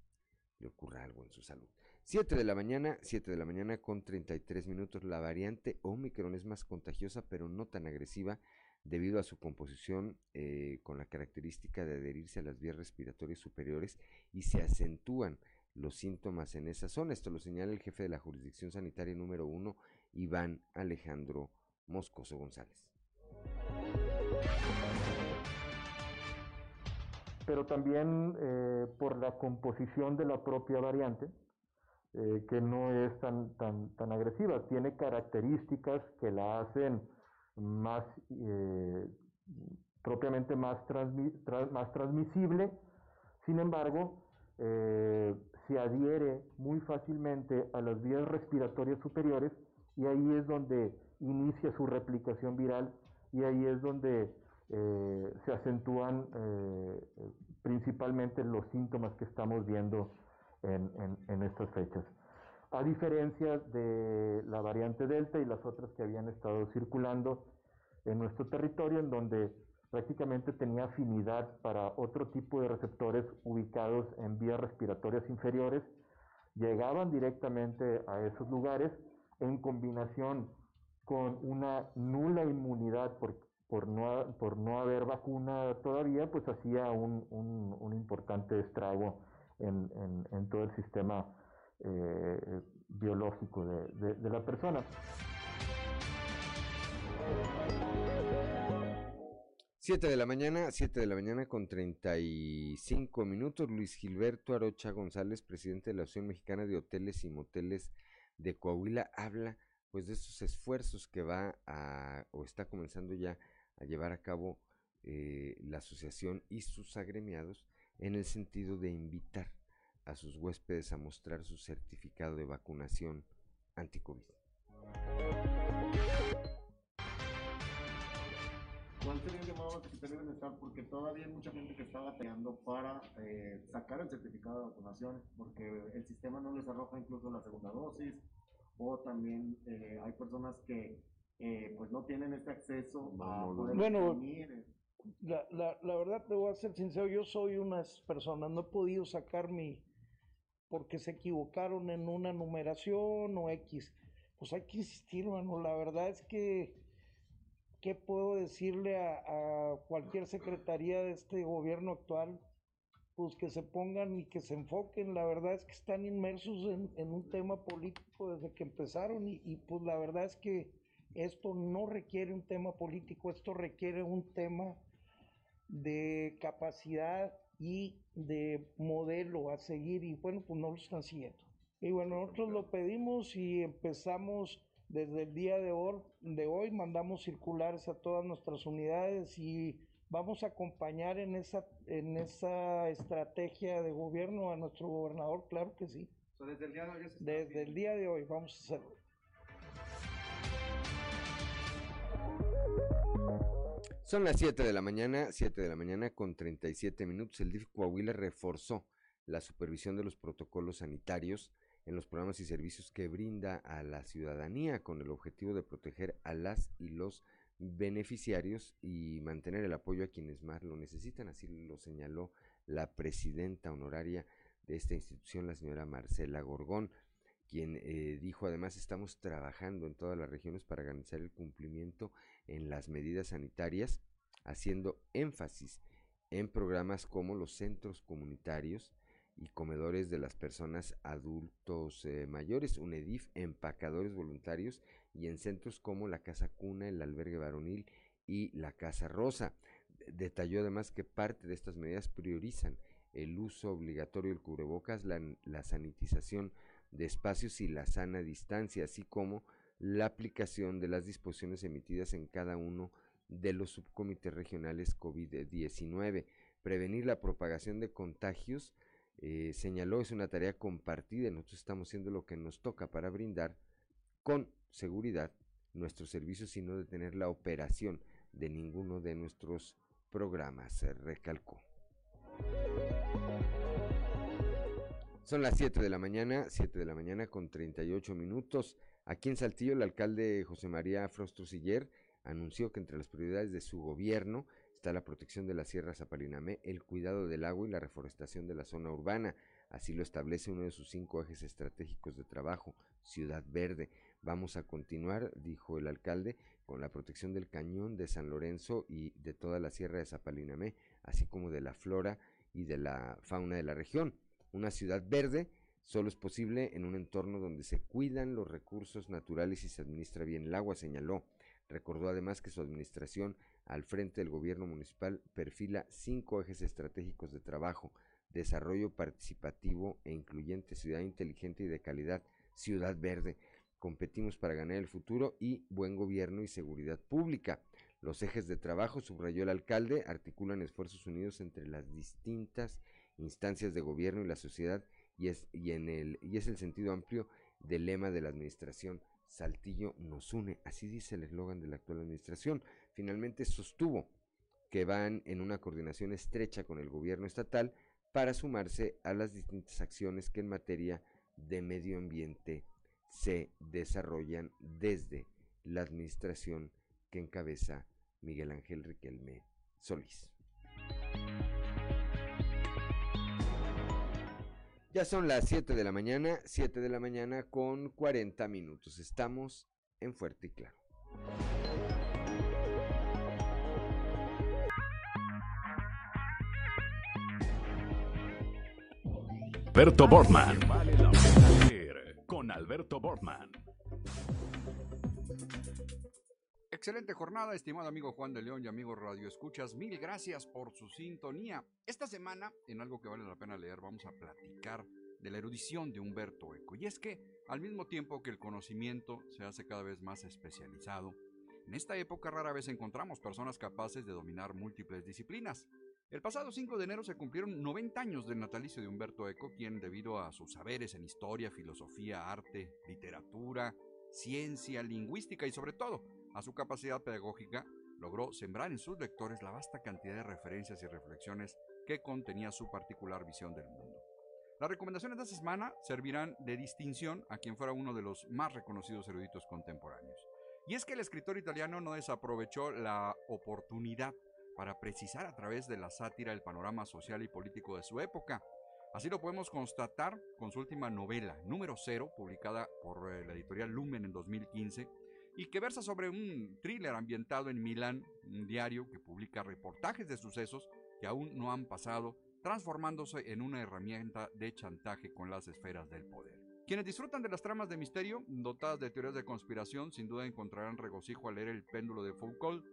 le ocurra algo en su salud. 7 de la mañana, 7 de la mañana con 33 minutos. La variante Omicron es más contagiosa, pero no tan agresiva debido a su composición eh, con la característica de adherirse a las vías respiratorias superiores y se acentúan los síntomas en esa zona. Esto lo señala el jefe de la jurisdicción sanitaria número uno, Iván Alejandro Moscoso González. Pero también eh, por la composición de la propia variante, eh, que no es tan, tan, tan agresiva, tiene características que la hacen más eh, propiamente más, más transmisible, sin embargo, se adhiere muy fácilmente a las vías respiratorias superiores y ahí es donde inicia su replicación viral y ahí es donde eh, se acentúan eh, principalmente los síntomas que estamos viendo en, en, estas fechas. A diferencia de la variante Delta y las otras que habían estado circulando en nuestro territorio, en donde prácticamente tenía afinidad para otro tipo de receptores ubicados en vías respiratorias inferiores, llegaban directamente a esos lugares en combinación con una nula inmunidad por, por, no, por no haber vacuna todavía, pues hacía un, un, importante estrago en, en, todo el sistema eh, biológico de, de la persona. 7 de la mañana, 7 de la mañana con 35 minutos. Luis Gilberto Arocha González, presidente de la Asociación Mexicana de Hoteles y Moteles de Coahuila, habla pues de esos esfuerzos que va a o está comenzando ya a llevar a cabo eh, la asociación y sus agremiados en el sentido de invitar a sus huéspedes a mostrar su certificado de vacunación anti-COVID. ¿Cuál sería el llamado al Secretario de Bienestar? Porque todavía hay mucha gente que está batallando para eh, sacar el certificado de vacunación, porque el sistema no les arroja incluso la segunda dosis, o también eh, hay personas que eh, pues no tienen este acceso a poder bueno, la, la, la verdad te voy a ser sincero, yo soy una persona, no he podido sacar mi, porque se equivocaron en una numeración o X, pues hay que insistir, mano, la verdad es que ¿qué puedo decirle a, cualquier secretaría de este gobierno actual? Pues que se pongan y que se enfoquen. La verdad es que están inmersos en, un tema político desde que empezaron y, y, pues la verdad es que esto no requiere un tema político, esto requiere un tema de capacidad y de modelo a seguir y bueno, pues no lo están siguiendo. Y bueno, nosotros lo pedimos y empezamos desde el día de hoy, de hoy mandamos circulares a todas nuestras unidades y vamos a acompañar en esa, en esa estrategia de gobierno a nuestro gobernador, claro que sí. desde el día de hoy, desde el día de hoy vamos a hacerlo. Son las 7 de la mañana, 7 de la mañana con 37 minutos. El DIF Coahuila reforzó la supervisión de los protocolos sanitarios en los programas y servicios que brinda a la ciudadanía con el objetivo de proteger a las y los beneficiarios y mantener el apoyo a quienes más lo necesitan. Así lo señaló la presidenta honoraria de esta institución, la señora Marcela Gorgón, quien eh, dijo además estamos trabajando en todas las regiones para garantizar el cumplimiento en las medidas sanitarias, haciendo énfasis en programas como los centros comunitarios, y comedores de las personas adultos eh, mayores, UNEDIF, empacadores voluntarios y en centros como la Casa Cuna, el Albergue Varonil y la Casa Rosa. Detalló además que parte de estas medidas priorizan el uso obligatorio del cubrebocas, la, la sanitización de espacios y la sana distancia, así como la aplicación de las disposiciones emitidas en cada uno de los subcomités regionales COVID-19, prevenir la propagación de contagios eh, señaló es una tarea compartida nosotros estamos haciendo lo que nos toca para brindar con seguridad nuestros servicios y no detener la operación de ninguno de nuestros programas, se recalcó. Son las 7 de la mañana, 7 de la mañana con 38 minutos. Aquí en Saltillo, el alcalde José María Frostro Siller anunció que entre las prioridades de su gobierno está la protección de la Sierra Zapalinamé, el cuidado del agua y la reforestación de la zona urbana. Así lo establece uno de sus cinco ejes estratégicos de trabajo, Ciudad Verde. Vamos a continuar, dijo el alcalde, con la protección del cañón de San Lorenzo y de toda la Sierra de Zapalinamé, así como de la flora y de la fauna de la región. Una ciudad verde solo es posible en un entorno donde se cuidan los recursos naturales y se administra bien el agua, señaló. Recordó además que su administración al frente del gobierno municipal perfila cinco ejes estratégicos de trabajo, desarrollo participativo e incluyente, ciudad inteligente y de calidad, ciudad verde. Competimos para ganar el futuro y buen gobierno y seguridad pública. Los ejes de trabajo, subrayó el alcalde, articulan esfuerzos unidos entre las distintas instancias de gobierno y la sociedad y es, y en el, y es el sentido amplio del lema de la administración Saltillo nos une, así dice el eslogan de la actual administración. Finalmente sostuvo que van en una coordinación estrecha con el gobierno estatal para sumarse a las distintas acciones que en materia de medio ambiente se desarrollan desde la administración que encabeza Miguel Ángel Riquelme Solís. Ya son las 7 de la mañana, 7 de la mañana con 40 minutos. Estamos en Fuerte y Claro. Alberto Bortman. Con Alberto Bortman. Excelente jornada, estimado amigo Juan de León y amigo Radio Escuchas. Mil gracias por su sintonía. Esta semana, en algo que vale la pena leer, vamos a platicar de la erudición de Humberto Eco. Y es que, al mismo tiempo que el conocimiento se hace cada vez más especializado, en esta época rara vez encontramos personas capaces de dominar múltiples disciplinas. El pasado 5 de enero se cumplieron 90 años del natalicio de Humberto Eco, quien debido a sus saberes en historia, filosofía, arte, literatura, ciencia, lingüística y sobre todo a su capacidad pedagógica, logró sembrar en sus lectores la vasta cantidad de referencias y reflexiones que contenía su particular visión del mundo. Las recomendaciones de esta semana servirán de distinción a quien fuera uno de los más reconocidos eruditos contemporáneos. Y es que el escritor italiano no desaprovechó la oportunidad para precisar a través de la sátira el panorama social y político de su época. Así lo podemos constatar con su última novela, número cero, publicada por eh, la editorial Lumen en 2015, y que versa sobre un thriller ambientado en Milán, un diario que publica reportajes de sucesos que aún no han pasado, transformándose en una herramienta de chantaje con las esferas del poder. Quienes disfrutan de las tramas de misterio, dotadas de teorías de conspiración, sin duda encontrarán regocijo al leer El péndulo de Foucault,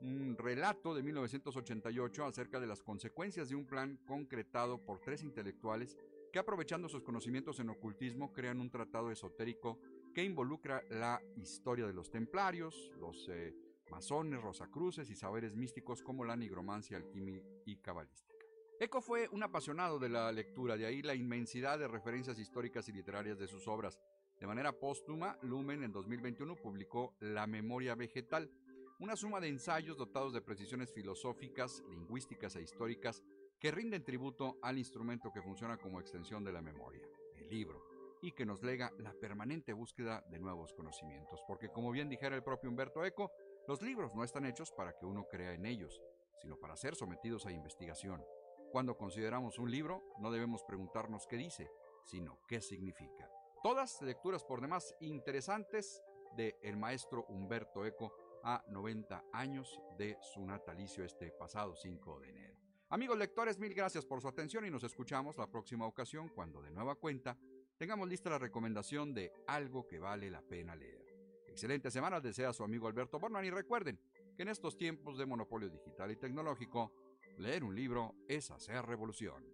un relato de 1988 acerca de las consecuencias de un plan concretado por tres intelectuales que aprovechando sus conocimientos en ocultismo crean un tratado esotérico que involucra la historia de los templarios, los eh, masones, rosacruces y saberes místicos como la nigromancia, alquimia y cabalística. Eco fue un apasionado de la lectura, de ahí la inmensidad de referencias históricas y literarias de sus obras. De manera póstuma, Lumen en 2021 publicó La memoria vegetal, una suma de ensayos dotados de precisiones filosóficas, lingüísticas e históricas que rinden tributo al instrumento que funciona como extensión de la memoria, el libro y que nos lega la permanente búsqueda de nuevos conocimientos, porque como bien dijera el propio Humberto Eco, los libros no están hechos para que uno crea en ellos, sino para ser sometidos a investigación. Cuando consideramos un libro, no debemos preguntarnos qué dice, sino qué significa. Todas lecturas por demás interesantes de el maestro Humberto Eco a 90 años de su natalicio este pasado 5 de enero. Amigos lectores, mil gracias por su atención y nos escuchamos la próxima ocasión cuando de nueva cuenta tengamos lista la recomendación de algo que vale la pena leer. Excelente semana desea su amigo Alberto Borman y recuerden que en estos tiempos de monopolio digital y tecnológico, leer un libro es hacer revolución.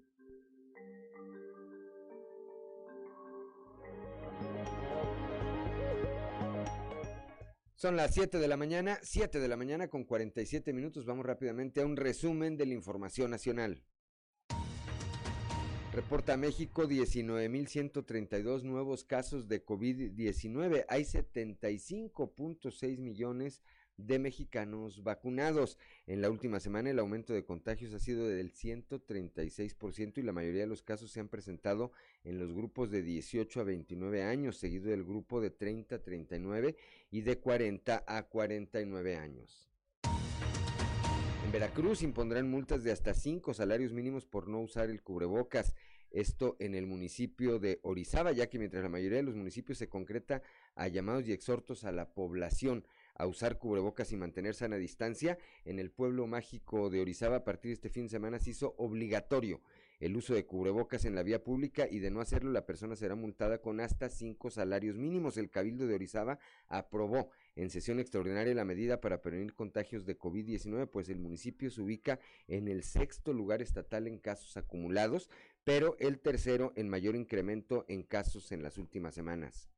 Son las 7 de la mañana, 7 de la mañana con 47 minutos. Vamos rápidamente a un resumen de la información nacional. Reporta México 19.132 nuevos casos de COVID-19. Hay 75.6 millones de mexicanos vacunados. En la última semana el aumento de contagios ha sido del 136% y la mayoría de los casos se han presentado en los grupos de 18 a 29 años, seguido del grupo de 30 a 39 y de 40 a 49 años. En Veracruz impondrán multas de hasta cinco salarios mínimos por no usar el cubrebocas. Esto en el municipio de Orizaba, ya que mientras la mayoría de los municipios se concreta a llamados y exhortos a la población a usar cubrebocas y mantener sana distancia, en el pueblo mágico de Orizaba a partir de este fin de semana se hizo obligatorio el uso de cubrebocas en la vía pública y de no hacerlo la persona será multada con hasta cinco salarios mínimos. El Cabildo de Orizaba aprobó en sesión extraordinaria la medida para prevenir contagios de COVID-19, pues el municipio se ubica en el sexto lugar estatal en casos acumulados, pero el tercero en mayor incremento en casos en las últimas semanas.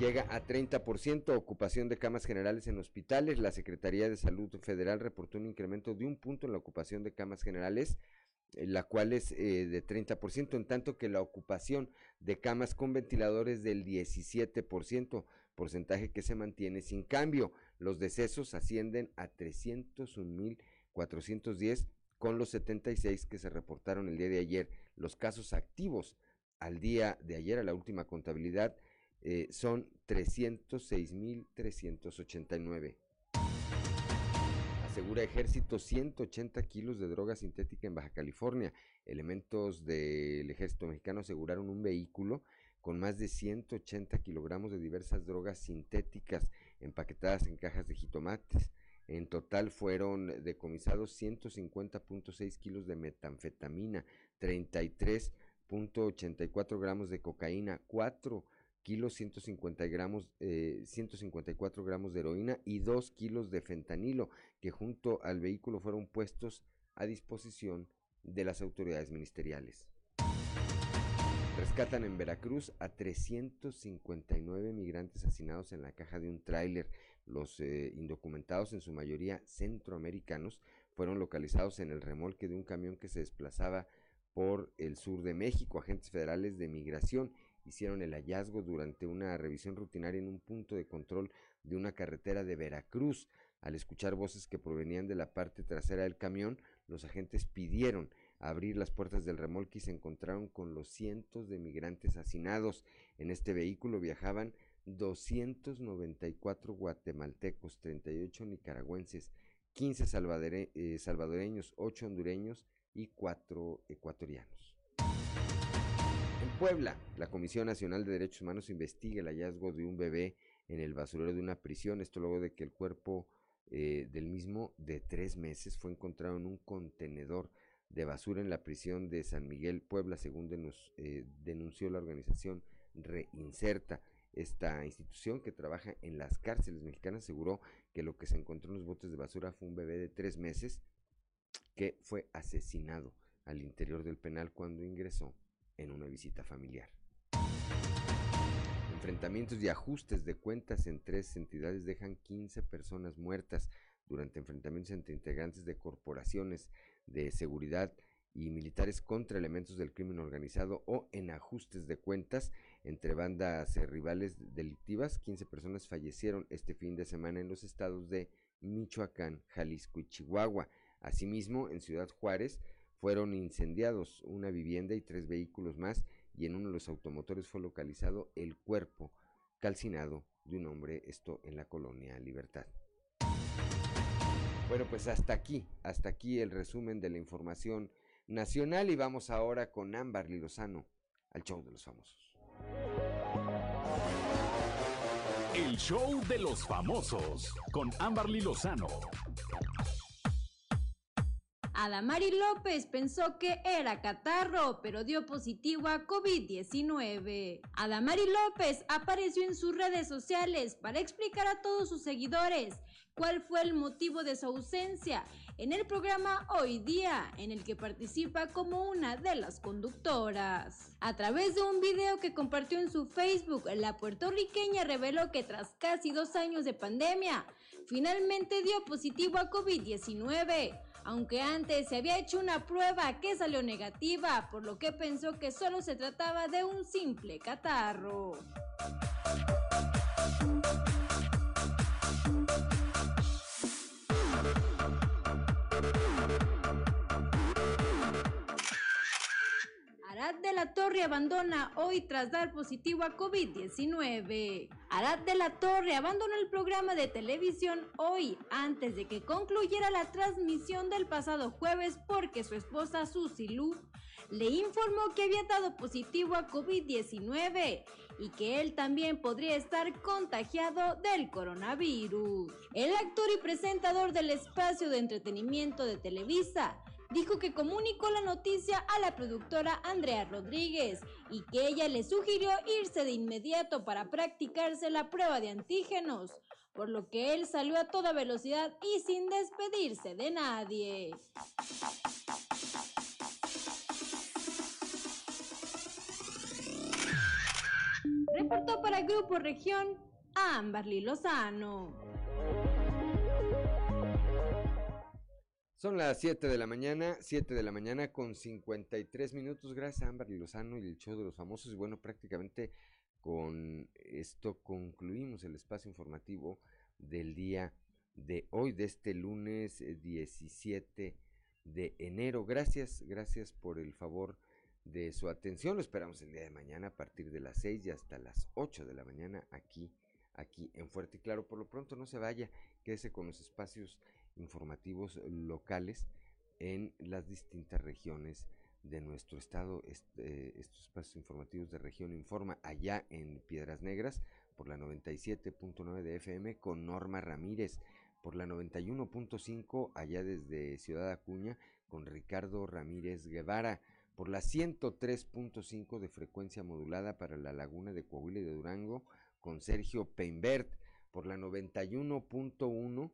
Llega a 30% ocupación de camas generales en hospitales. La Secretaría de Salud Federal reportó un incremento de un punto en la ocupación de camas generales, eh, la cual es eh, de 30%, en tanto que la ocupación de camas con ventiladores del 17%, porcentaje que se mantiene sin cambio. Los decesos ascienden a 301.410 con los 76 que se reportaron el día de ayer. Los casos activos al día de ayer, a la última contabilidad, eh, son 306.389. Asegura Ejército 180 kilos de droga sintética en Baja California. Elementos del Ejército Mexicano aseguraron un vehículo con más de 180 kilogramos de diversas drogas sintéticas empaquetadas en cajas de jitomates. En total fueron decomisados 150.6 kilos de metanfetamina, 33.84 gramos de cocaína, 4 kilos 150 gramos, 154 eh, gramos de heroína y 2 kilos de fentanilo que junto al vehículo fueron puestos a disposición de las autoridades ministeriales. Rescatan en Veracruz a 359 migrantes asesinados en la caja de un tráiler. Los eh, indocumentados, en su mayoría centroamericanos, fueron localizados en el remolque de un camión que se desplazaba por el sur de México. Agentes federales de migración hicieron el hallazgo durante una revisión rutinaria en un punto de control de una carretera de Veracruz. Al escuchar voces que provenían de la parte trasera del camión, los agentes pidieron abrir las puertas del remolque y se encontraron con los cientos de migrantes hacinados. En este vehículo viajaban 294 guatemaltecos, 38 nicaragüenses, 15 eh, salvadoreños, 8 hondureños y 4 ecuatorianos. En Puebla, la Comisión Nacional de Derechos Humanos investiga el hallazgo de un bebé en el basurero de una prisión, esto luego de que el cuerpo eh, del mismo de tres meses fue encontrado en un contenedor de basura en la prisión de San Miguel, Puebla, según eh, denunció la organización Reinserta. Esta institución que trabaja en las cárceles mexicanas aseguró que lo que se encontró en los botes de basura fue un bebé de tres meses que fue asesinado al interior del penal cuando ingresó en una visita familiar. Enfrentamientos y ajustes de cuentas en tres entidades dejan 15 personas muertas durante enfrentamientos entre integrantes de corporaciones de seguridad y militares contra elementos del crimen organizado o en ajustes de cuentas entre bandas rivales delictivas. 15 personas fallecieron este fin de semana en los estados de Michoacán, Jalisco y Chihuahua. Asimismo, en Ciudad Juárez fueron incendiados una vivienda y tres vehículos más y en uno de los automotores fue localizado el cuerpo calcinado de un hombre, esto en la colonia Libertad. Bueno, pues hasta aquí, hasta aquí el resumen de la información nacional y vamos ahora con Ámbar Lozano al show de los famosos. El show de los famosos con Ámbar Lozano. Adamari López pensó que era catarro, pero dio positivo a COVID-19. Adamari López apareció en sus redes sociales para explicar a todos sus seguidores cuál fue el motivo de su ausencia en el programa Hoy Día, en el que participa como una de las conductoras. A través de un video que compartió en su Facebook, la puertorriqueña reveló que tras casi dos años de pandemia, finalmente dio positivo a COVID-19 aunque antes se había hecho una prueba que salió negativa, por lo que pensó que solo se trataba de un simple catarro. De la Torre abandona hoy tras dar positivo a COVID-19. Arad de la Torre abandonó el programa de televisión hoy antes de que concluyera la transmisión del pasado jueves porque su esposa Susi Lu le informó que había dado positivo a COVID-19 y que él también podría estar contagiado del coronavirus. El actor y presentador del espacio de entretenimiento de Televisa dijo que comunicó la noticia a la productora Andrea Rodríguez y que ella le sugirió irse de inmediato para practicarse la prueba de antígenos, por lo que él salió a toda velocidad y sin despedirse de nadie. Reportó para Grupo Región Amberly Lozano. Son las 7 de la mañana, 7 de la mañana con 53 minutos. Gracias a Amberly Lozano y el show de los famosos. Y bueno, prácticamente con esto concluimos el espacio informativo del día de hoy, de este lunes 17 eh, de enero. Gracias, gracias por el favor de su atención. Lo esperamos el día de mañana a partir de las 6 y hasta las 8 de la mañana aquí, aquí en Fuerte y Claro. Por lo pronto no se vaya, quédese con los espacios informativos locales en las distintas regiones de nuestro estado. Este, estos espacios informativos de región informa allá en Piedras Negras por la 97.9 de FM con Norma Ramírez, por la 91.5 allá desde Ciudad Acuña con Ricardo Ramírez Guevara por la 103.5 de frecuencia modulada para la laguna de Coahuila y de Durango con Sergio Peinbert, por la 91.1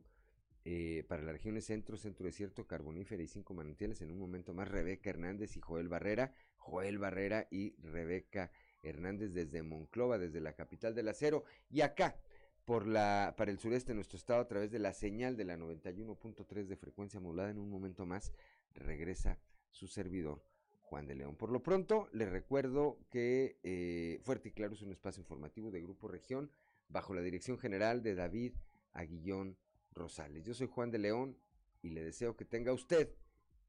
eh, para las regiones centro, centro desierto, carbonífera y cinco manantiales. En un momento más, Rebeca Hernández y Joel Barrera, Joel Barrera y Rebeca Hernández desde Monclova, desde la capital del acero. Y acá, por la, para el sureste de nuestro estado, a través de la señal de la 91.3 de frecuencia modulada, en un momento más, regresa su servidor Juan de León. Por lo pronto, les recuerdo que eh, Fuerte y Claro es un espacio informativo de Grupo Región bajo la dirección general de David Aguillón Rosales. Yo soy Juan de León y le deseo que tenga usted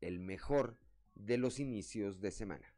el mejor de los inicios de semana.